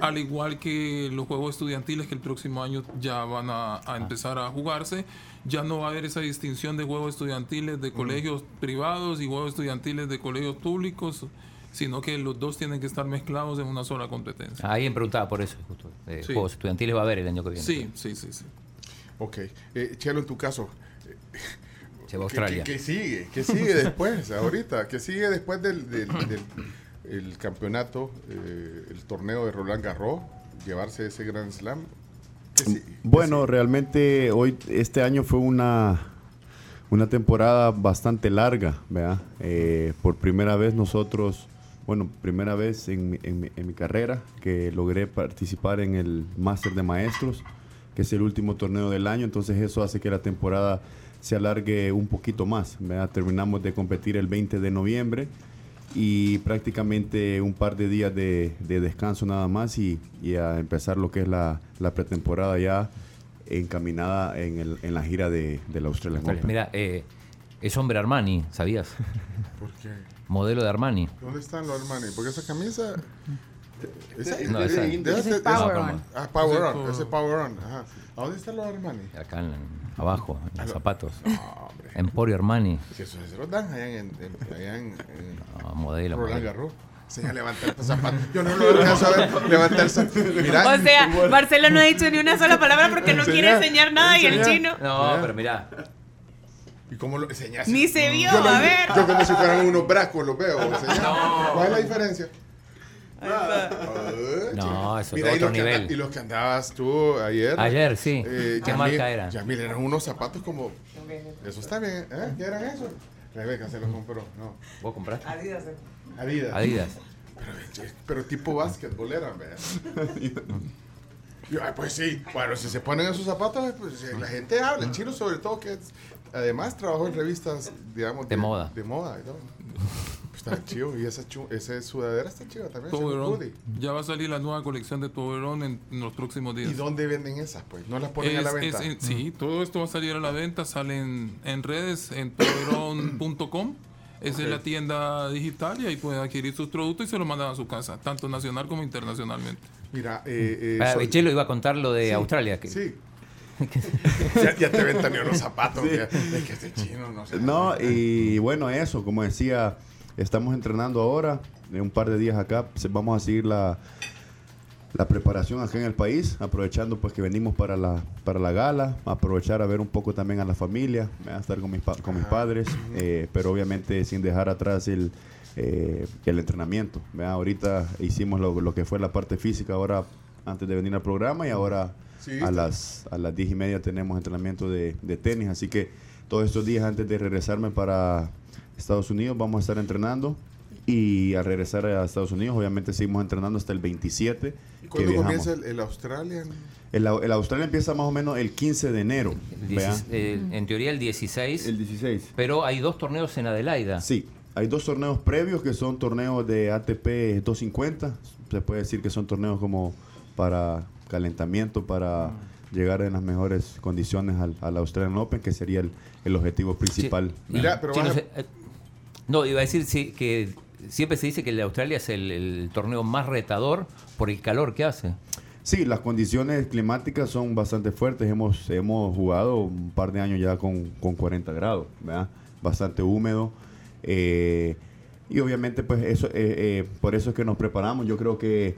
Al igual que los juegos estudiantiles que el próximo año ya van a, a empezar a jugarse, ya no va a haber esa distinción de juegos estudiantiles de colegios privados y juegos estudiantiles de colegios públicos, sino que los dos tienen que estar mezclados en una sola competencia. Alguien preguntaba por eso, justo. Eh, Sí. Juegos estudiantiles va a haber el año que viene. Sí, sí, sí, sí. Ok. Eh, Chelo, en tu caso, Se va a ¿qué, Australia. qué- qué sigue? ¿Qué sigue después, ahorita? ¿Qué sigue después del, del- del- el campeonato, eh, el torneo de Roland Garros, llevarse ese Grand Slam? ¿Qué sigue? Bueno, realmente hoy, este año fue una, una temporada bastante larga, ¿verdad? Eh, por primera vez nosotros, bueno, primera vez en, mi- en en mi carrera que logré participar en el Máster de Maestros, que es el último torneo del año, entonces eso hace que la temporada se alargue un poquito más, ¿verdad? Terminamos de competir el 20 de noviembre y prácticamente un par de días de, de descanso nada más y, y a empezar lo que es la, la pretemporada ya encaminada en, el, en la gira de, de la Australian Open. Mira, eh, es hombre Armani, ¿sabías? ¿Por qué? Modelo de Armani. ¿Dónde están los Armani? Porque esa camisa... Esa, No, esa- Ese es de- Power On. Ah, Power On, es ese Power On. Ajá. ¿A dónde están los Armani? Acá en- abajo, en los zapatos. No, hombre. Emporio Armani. Si eso se los dan allá en, en- allá en, en Ah, modelo. Roland modelo. Garros. Señor, levanta el zapato. Yo no lo alcanzo a ver. Levanta el zapato. Mira. O sea, Marcelo no ha dicho ni una sola palabra porque no quiere Enseñar, enseñar nada y el chino No, pero mira, ¿Y cómo lo enseñas? ni se vio. Yo, lo- A ver. yo como si fueran unos bracos los veo. enseñar. ¿Cuál es la diferencia? Ah, No, eso es Mira, y otro anda- nivel. y los que andabas tú ayer. Ayer, sí. ¿Qué Yamil- marca era? Yamil, eran unos zapatos como. Eso está bien. ¿eh? ¿Qué eran esos? Rebeca se los compró. No. ¿vos compraste? Adidas. Adidas. Pero, pero tipo basquetbolera, ¿verdad? Yo, ay, pues sí, bueno, si se ponen esos zapatos, pues eh, la gente habla. El chino, sobre todo, que es- además trabajó en revistas, digamos, De moda. De moda y todo. Está chido. Y esa, sudadera está chida también. hoodie. Ya va a salir la nueva colección de Toblerone en, en los próximos días. ¿Y dónde venden esas? Pues no las ponen a la venta. es en- sí, todo esto va a salir a la venta, sale en, redes, en toblerone.com. Esa es la tienda digital y ahí pueden adquirir sus productos y se los mandan a su casa, tanto nacional como internacionalmente. Mira, eh, eh, Ah, soy- Chelo iba a contar lo de Sí, Australia. Que, Sí. ya, ya te ventaneó los zapatos. ya. Es que este chino no sé. No, y bueno, eso, como decía, estamos entrenando ahora, en un par de días acá, vamos a seguir la, la preparación acá en el país, aprovechando pues que venimos para la, para la gala, aprovechar a ver un poco también a la familia, a estar con mis, pa- con mis padres, eh, pero obviamente sin dejar atrás el, eh, el entrenamiento. ¿verdad? Ahorita hicimos lo, lo que fue la parte física ahora antes de venir al programa y ahora Sí, a las, a las 10 y media tenemos entrenamiento de, de tenis, así que todos estos días antes de regresarme para Estados Unidos vamos a estar entrenando Y al regresar a Estados Unidos, obviamente seguimos entrenando hasta el 27. ¿Y cuándo comienza el, el Australian? El, Au- el Australia empieza más o menos el 15 de enero. Eh, en teoría el 16, El 16. pero hay dos torneos en Adelaida. Sí, hay dos torneos previos que son torneos de ATP 250. Se puede decir que son torneos como para calentamiento, para llegar en las mejores condiciones al, al Australian Open, que sería el, el objetivo principal. Mira, pero sí, vas no, a- sé, eh, no, iba a decir que siempre se dice que el de Australia es el, el torneo más retador por el calor que hace. Sí, las condiciones climáticas son bastante fuertes. Hemos, hemos jugado un par de años ya con, con 40 grados, ¿verdad? Bastante húmedo. eh, y obviamente, pues, eso, eh, eh, por eso es que nos preparamos. Yo creo que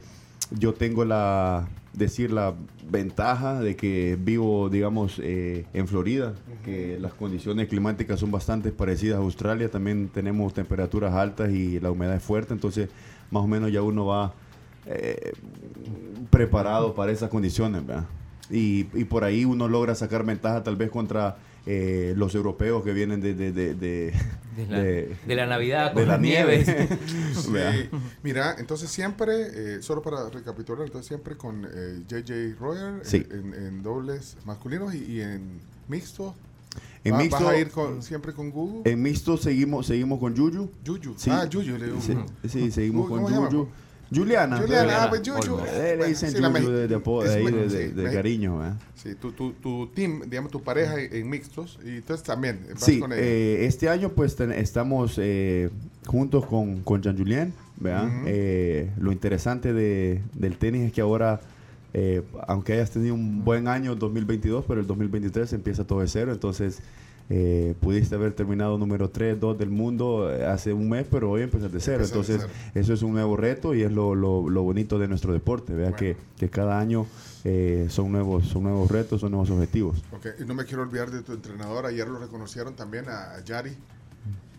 yo tengo la, decir, la ventaja de que vivo, digamos, eh, en Florida, que las condiciones climáticas son bastante parecidas a Australia. También tenemos temperaturas altas y la humedad es fuerte, entonces, más o menos ya uno va eh, preparado para esas condiciones, ¿verdad? Y, y por ahí uno logra sacar ventaja tal vez contra eh, los europeos que vienen de, de, de, de- De la, de- de la Navidad de con la las nieves. Sí. ¿verdad? Mira, entonces siempre, eh, solo para recapitular, entonces siempre con eh, JJ Royer Sí. en, en dobles masculinos y, y en mixto. En mixto- ¿Vas a ir con- siempre con Google? En mixto seguimos, seguimos con Yuyu. Yuyu. Sí. Ah, Yuyu. Le digo. Sí, sí, seguimos ¿Cómo con? Yuyu. Juliana. Juliana, ah, pues. Eh, le dicen sí, la me- de, de, apodo, de ahí, de, de- cariño. ¿verdad? Sí, tu, tu, tu team, digamos, tu pareja en, mixtos. Y entonces también vas Sí, con eh, este año pues ten- estamos eh, juntos con, con Jean Julien, ¿verdad? Ujú. Eh, lo interesante de, del tenis es que ahora, eh, aunque hayas tenido un buen año 2022, pero el 2023 empieza todo de cero, entonces eh, pudiste haber terminado número 3, 2 del mundo eh, hace un mes, pero hoy empiezas de cero, Empezar de entonces cero. eso es un nuevo reto y es lo, lo- lo bonito de nuestro deporte, ¿verdad? Bueno. Que, que cada año eh, son, nuevos, son nuevos retos, son nuevos objetivos. Ok, y no me quiero olvidar de tu entrenador. Ayer lo reconocieron también a, Yari.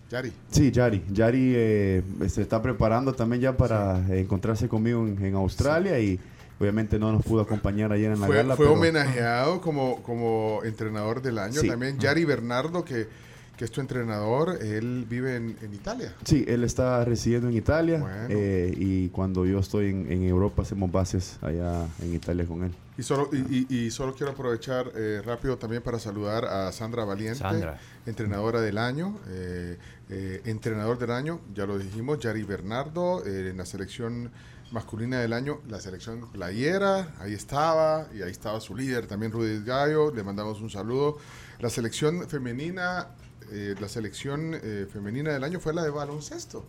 Yari. Sí, Yari. Yari eh, se está preparando también ya para encontrarse conmigo en, en Australia y obviamente no nos pudo acompañar ayer en la Fue, gala. fue pero- homenajeado como, como entrenador del año. Sí. También Yari Bernardo, que, que es tu entrenador, él vive en, en Italia. Sí, él está residiendo en Italia Bueno. eh, y cuando yo estoy en, en Europa hacemos bases allá en Italia con él. Y solo, y, y- y solo quiero aprovechar eh, rápido también para saludar a Sandra Valiente, Sandra. entrenadora del año, eh, eh, entrenador del año, ya lo dijimos, Yari Bernardo, eh, en la selección masculina del año, la selección playera, ahí estaba, y ahí estaba su líder también, Rudy Gallo, le mandamos un saludo. La selección femenina, eh, la selección eh, femenina del año fue la de baloncesto.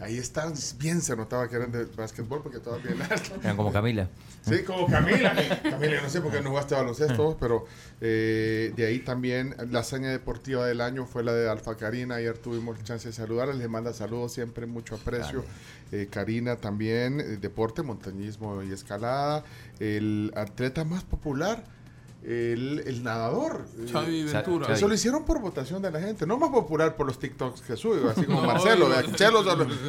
Ahí están, bien se notaba que eran de básquetbol porque todas bien altas. Eran como Camila. Sí, como Camila. Camila, no sé por qué no jugaste baloncesto, pero eh, de ahí también la hazaña deportiva del año fue la de Alfa Karina. Ayer tuvimos chance de saludarla. Les manda saludos siempre, mucho aprecio. Eh, Karina también, eh, deporte, montañismo y escalada. El atleta más popular, el, el nadador. eh, Xavi Ventura. Eso lo hicieron por votación de la gente, no más popular por los TikToks que sube, así como No, Marcelo. yo- Chelo solo-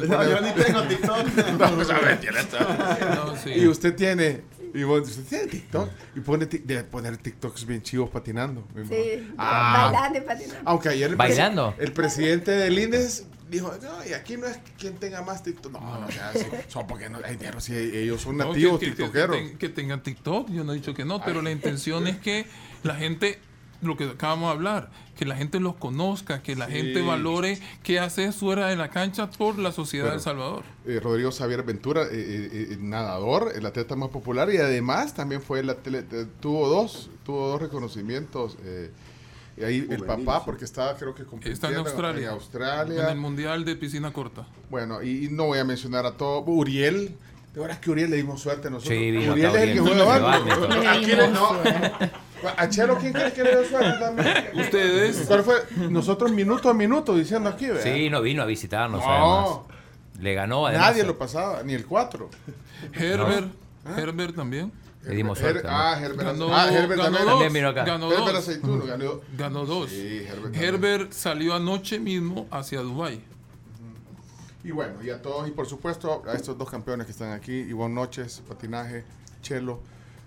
tengo TikTok. No, pues. Y usted tiene, y vos, usted tiene TikTok y pone de poner TikToks bien chivos patinando. Sí, Ah. bailando y patinando. Aunque ayer el, ¿Bailando? el presidente del INDES dijo, no, y aquí no es quien tenga más TikTok. No, no, ya, sí, son porque no, si ellos son No, nativos que, que- tiktokeros. que ten- que tengan TikTok, yo no he dicho que no, pero la intención es que la gente, lo que acabamos de hablar, que la gente los conozca, que la Sí. gente valore qué hace fuera de la cancha por la sociedad de. El Salvador. Eh, Rodrigo Xavier Ventura, eh, eh, eh, nadador, el atleta más popular y además también fue el atleta, tuvo dos, tuvo dos reconocimientos. eh, y ahí el papá, porque estaba creo que Está en Australia. en Australia. En el Mundial de Piscina Corta. Bueno, y, y no voy a mencionar a todo. Uriel. De verdad que Uriel le dimos suerte a nosotros. Sí, vino Uriel es el que juega básquetbol. ¿A quién le- no? ¿A Chelo quién crees que le dio suerte también? Ustedes, ¿Cuál fue? Nosotros minuto a minuto diciendo aquí, ¿verdad? Sí, no vino a visitarnos No. además. Le ganó además. Nadie lo pasaba, ni el 4. Herbert, Herbert también. Le dimos suerte. ¿no? Ah, Herbert. Ganó, ah, Herbert ganó también. dos. También vino acá. Ganó Herbert dos. Aceituno ganó. Ganó dos. Sí, Herbert salió anoche mismo hacia Dubái. Y bueno, y a todos, y por supuesto a estos dos campeones que están aquí, Ivonne Noches, patinaje, Chelo,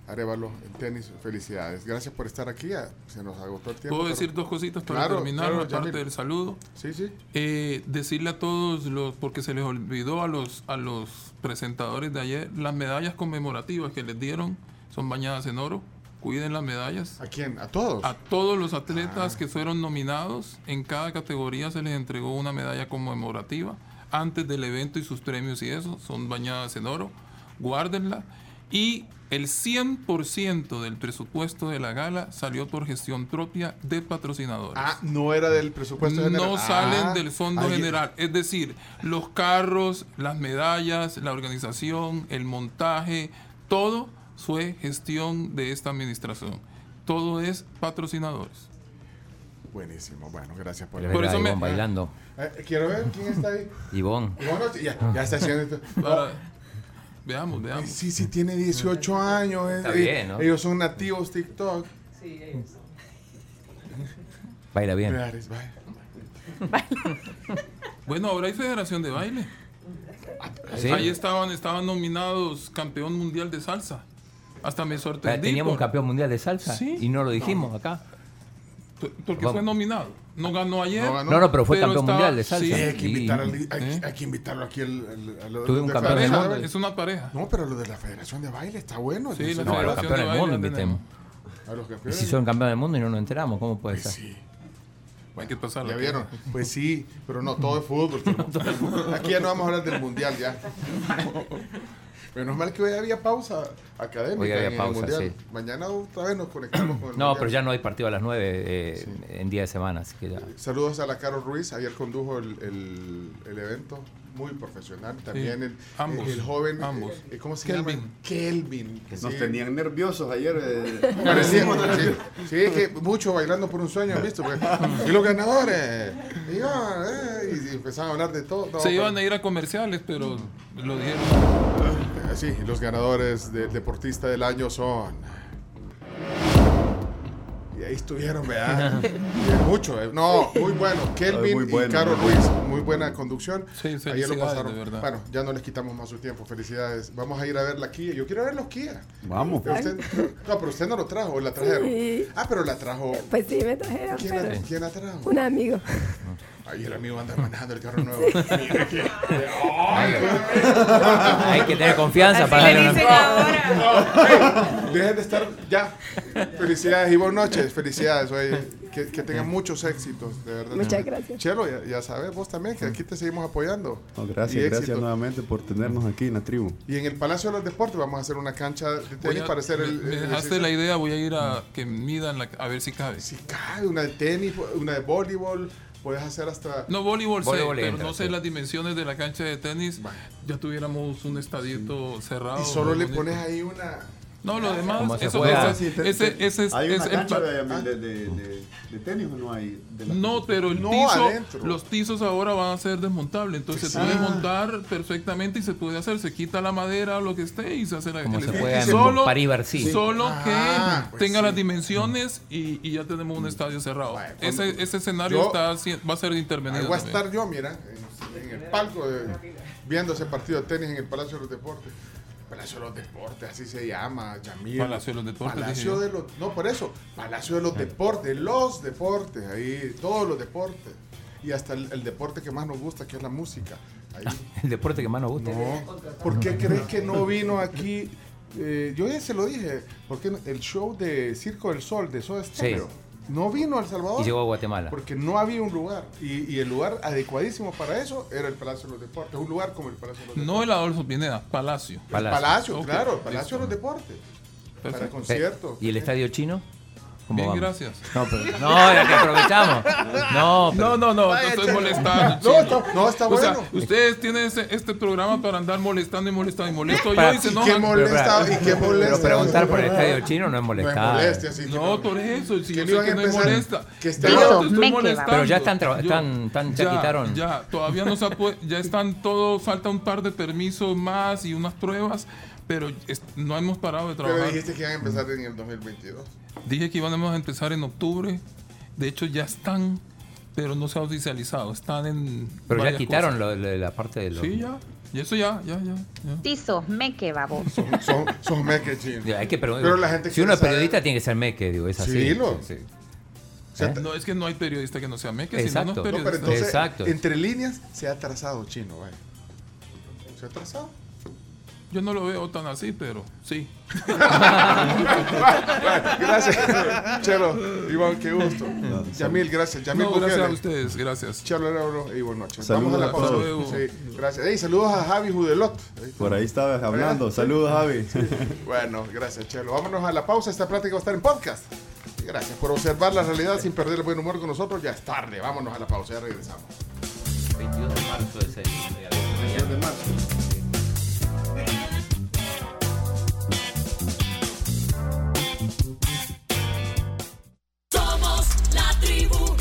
Arevalo en tenis. Felicidades. Gracias por estar aquí. Ya Se nos agotó el tiempo. ¿Puedo pero- decir dos cositas para Claro, terminar, claro, aparte Yamil. del saludo? Sí, sí. Eh, decirle a todos los, porque se les olvidó a los, a los presentadores de ayer, las medallas conmemorativas que les dieron son bañadas en oro. Cuiden las medallas. ¿A quién? ¿A todos? A todos los atletas que fueron nominados, en cada categoría se les entregó una medalla conmemorativa antes del evento y sus premios y eso, son bañadas en oro. Guárdenla. Y el 100% del presupuesto de la gala salió por gestión propia de patrocinadores Ah, no era del presupuesto general. no Ah, salen del fondo ahí- general. Es decir, los carros, las medallas, la organización, el montaje, todo fue gestión de esta administración. Todo es patrocinadores. Buenísimo. Bueno, gracias por Pero Por eso me- bailando. Eh, quiero ver quién está ahí. Ivonne. Ivonne, ya, ya está haciendo esto. Para- veamos, veamos. Sí, sí, tiene 18 años. Está eh, bien, ¿no? Ellos son nativos TikTok. Baila bien. Ares, vaya. Bueno, ahora hay federación de baile. ¿Sí? Ahí estaban, estaban nominados campeón mundial de salsa. Hasta me sorprendí. Teníamos un por- campeón mundial de salsa Sí. y no lo dijimos acá. porque fue nominado. No ganó ayer. No ganó. No, no, pero fue Pero campeón estaba- mundial de salsa. sí, hay que, Y- invitarlo, al- hay, ¿Eh? hay que invitarlo aquí al, al- a lo- Tuve un campeón del mundo. Es una pareja. No, pero lo de la Federación de Baile está bueno. Sí, la no, No, a los campeones de del mundo invitemos. a los Y campeones. si son campeones del mundo y no nos enteramos, ¿cómo puede Pues ser? sí. Hay que pasarlo. ¿Ya vieron? Pues sí, pero no, todo es fútbol. Aquí ya no vamos a hablar del mundial ya. Menos mal que hoy había pausa académica Hoy había en pausa, el mundial. sí. Mañana otra vez nos conectamos con el No, mundial. pero ya no hay partido a las 9 en día de semana, así que ya. Saludos a la Carol Ruiz, ayer condujo el, el- el evento, muy profesional. También el, ambos, el joven, ambos. eh, ¿cómo se Kelvin. llama? Kelvin. que Nos sí, tenían nerviosos ayer. eh. parecía- sí, sí, es que mucho bailando por un sueño, ¿han visto? Pues, y los ganadores, y, ah, eh, y empezaban a hablar de todo. No, Se pero- iban a ir a comerciales, pero lo dijeron. Sí, los ganadores del deportista del año son. Y ahí estuvieron, ¿verdad? Mucho, eh. No, muy bueno. Kelvin muy bueno, y Caro Ruiz, muy buena conducción. Sí, Ayer lo pasaron. Bueno, ya no les quitamos más su tiempo. Felicidades. Vamos a ir a ver la Kia. Yo quiero ver los Kia. Vamos. Pero usted- no, pero usted no lo trajo, la trajeron. Sí. Ah, pero la trajo. Pues sí, me trajeron, ¿Quién la, pero quién la trajo? un amigo. Ahí el amigo anda manejando el carro nuevo. Hay que tener confianza para le darle una... Dejen de estar ya. Felicidades y buenas noches. Felicidades. Oye, que, que tengan muchos éxitos, de verdad. Muchas gracias. Chelo, ya, ya sabes vos también que aquí te seguimos apoyando. No, Y gracias, gracias nuevamente por tenernos aquí en la tribu. Y en el Palacio de los Deportes vamos a hacer una cancha de tenis a- para hacer el. me, me el ejercicio. la idea, voy a ir a que midan la, a ver si cabe. Si cabe, una de tenis, una de voleibol. Puedes hacer hasta. No, voleibol, sé, Voleibol pero entra, no sé sí. las dimensiones de la cancha de tenis. Ya tuviéramos un estadito cerrado. Y solo le bonito. pones ahí una. No, lo demás, eso, ese, ese, ese es, ¿Hay es una el cancha pa- de, de, de- de- de tenis o no hay? De la- No, pero el No, piso, adentro. los pisos ahora van a ser desmontables, entonces se puede sí. montar perfectamente y se puede hacer, se quita la madera o lo que esté y se hace la Como el se en solo, París-Bercy. solo Ah, que pues tenga sí. las dimensiones y, y ya tenemos un estadio cerrado. Ese, ese escenario Yo- está, va a ser intervenido. voy a también. estar yo, mira, en, en el palco, de- viendo ese partido de tenis en el Palacio de los Deportes. Palacio de los Deportes, así se llama, Yamil. Palacio de los Deportes, Palacio de los, no, por eso, Palacio de los Deportes, los deportes, ahí, todos los deportes. Y hasta el, el deporte que más nos gusta, que es la música. Ahí. El deporte que más nos gusta. No, ¿por qué crees que no vino aquí? Eh, yo ya se lo dije, porque el show de Circo del Sol de Soda Stereo no vino a El Salvador. Y llegó a Guatemala. Porque no había un lugar. Y, y el lugar adecuadísimo para eso era el Palacio de los Deportes. Un lugar como el Palacio de los Deportes. No el Adolfo Pineda, Palacio. El Palacio. Palacio, claro, el Palacio listo. de los Deportes. Para conciertos. ¿Y el estadio chino? ¿Cómo Bien, vamos? gracias. No, pero, no, que aprovechamos. No, pero- No, no, no, no estoy chelo. molestando. No, está, no, está O sea, bueno. ustedes tienen ese- este programa para andar molestando y molestando y molesto Para- yo y se ¿Y qué molesta? ¿Y qué molesta? pero preguntar por el estadio chino no es No es molestar. molestia, sí, No, por eso, si yo no sé que no es molesta. que esté- Yo te estoy molestando. Pero ya están traba- Yo- están- están- ya quitaron. Ya, todavía no se ha ya están todos, falta un par de permisos más y unas pruebas, pero no hemos parado de Pero trabajar. dijiste que iban a empezar en el 2022. Dije que íbamos a empezar en octubre. De hecho, ya están, pero no se ha oficializado. Están en. Pero ya quitaron lo- lo la parte de los... Sí, ya. Y eso ya, ya, ya. ya. Sí, sos meque, baboso. Son, son, son meques, chino. Hay que preguntar. Pero la gente si uno es periodista, saber- tiene que ser meque, digo, es así. Sí, lo- Sí, sí. O sea, No, es que no hay periodista que no sea meque, si no, no Exacto. es No, pero periodista. entonces, Exacto. entre líneas, se ha trazado chino, vaya. ¿Se ha trazado? Yo no lo veo tan así, pero sí. gracias, Chelo. Iván, qué gusto. Yamil, gracias. Yamil No, gracias a ustedes, gracias. Chelo Herrero y buenas noches. Saludos Vamos a la pausa. Sí, gracias. Hey, saludos a Javi Judelot. Por ahí estaba hablando. Saludos, Javi. Bueno, gracias, Chelo. Vámonos a la pausa. Esta plática va a estar en podcast. Gracias por observar la realidad sin perder el buen humor con nosotros. Ya es tarde. Vámonos a la pausa. Ya regresamos. 22 de marzo de seis. tribu.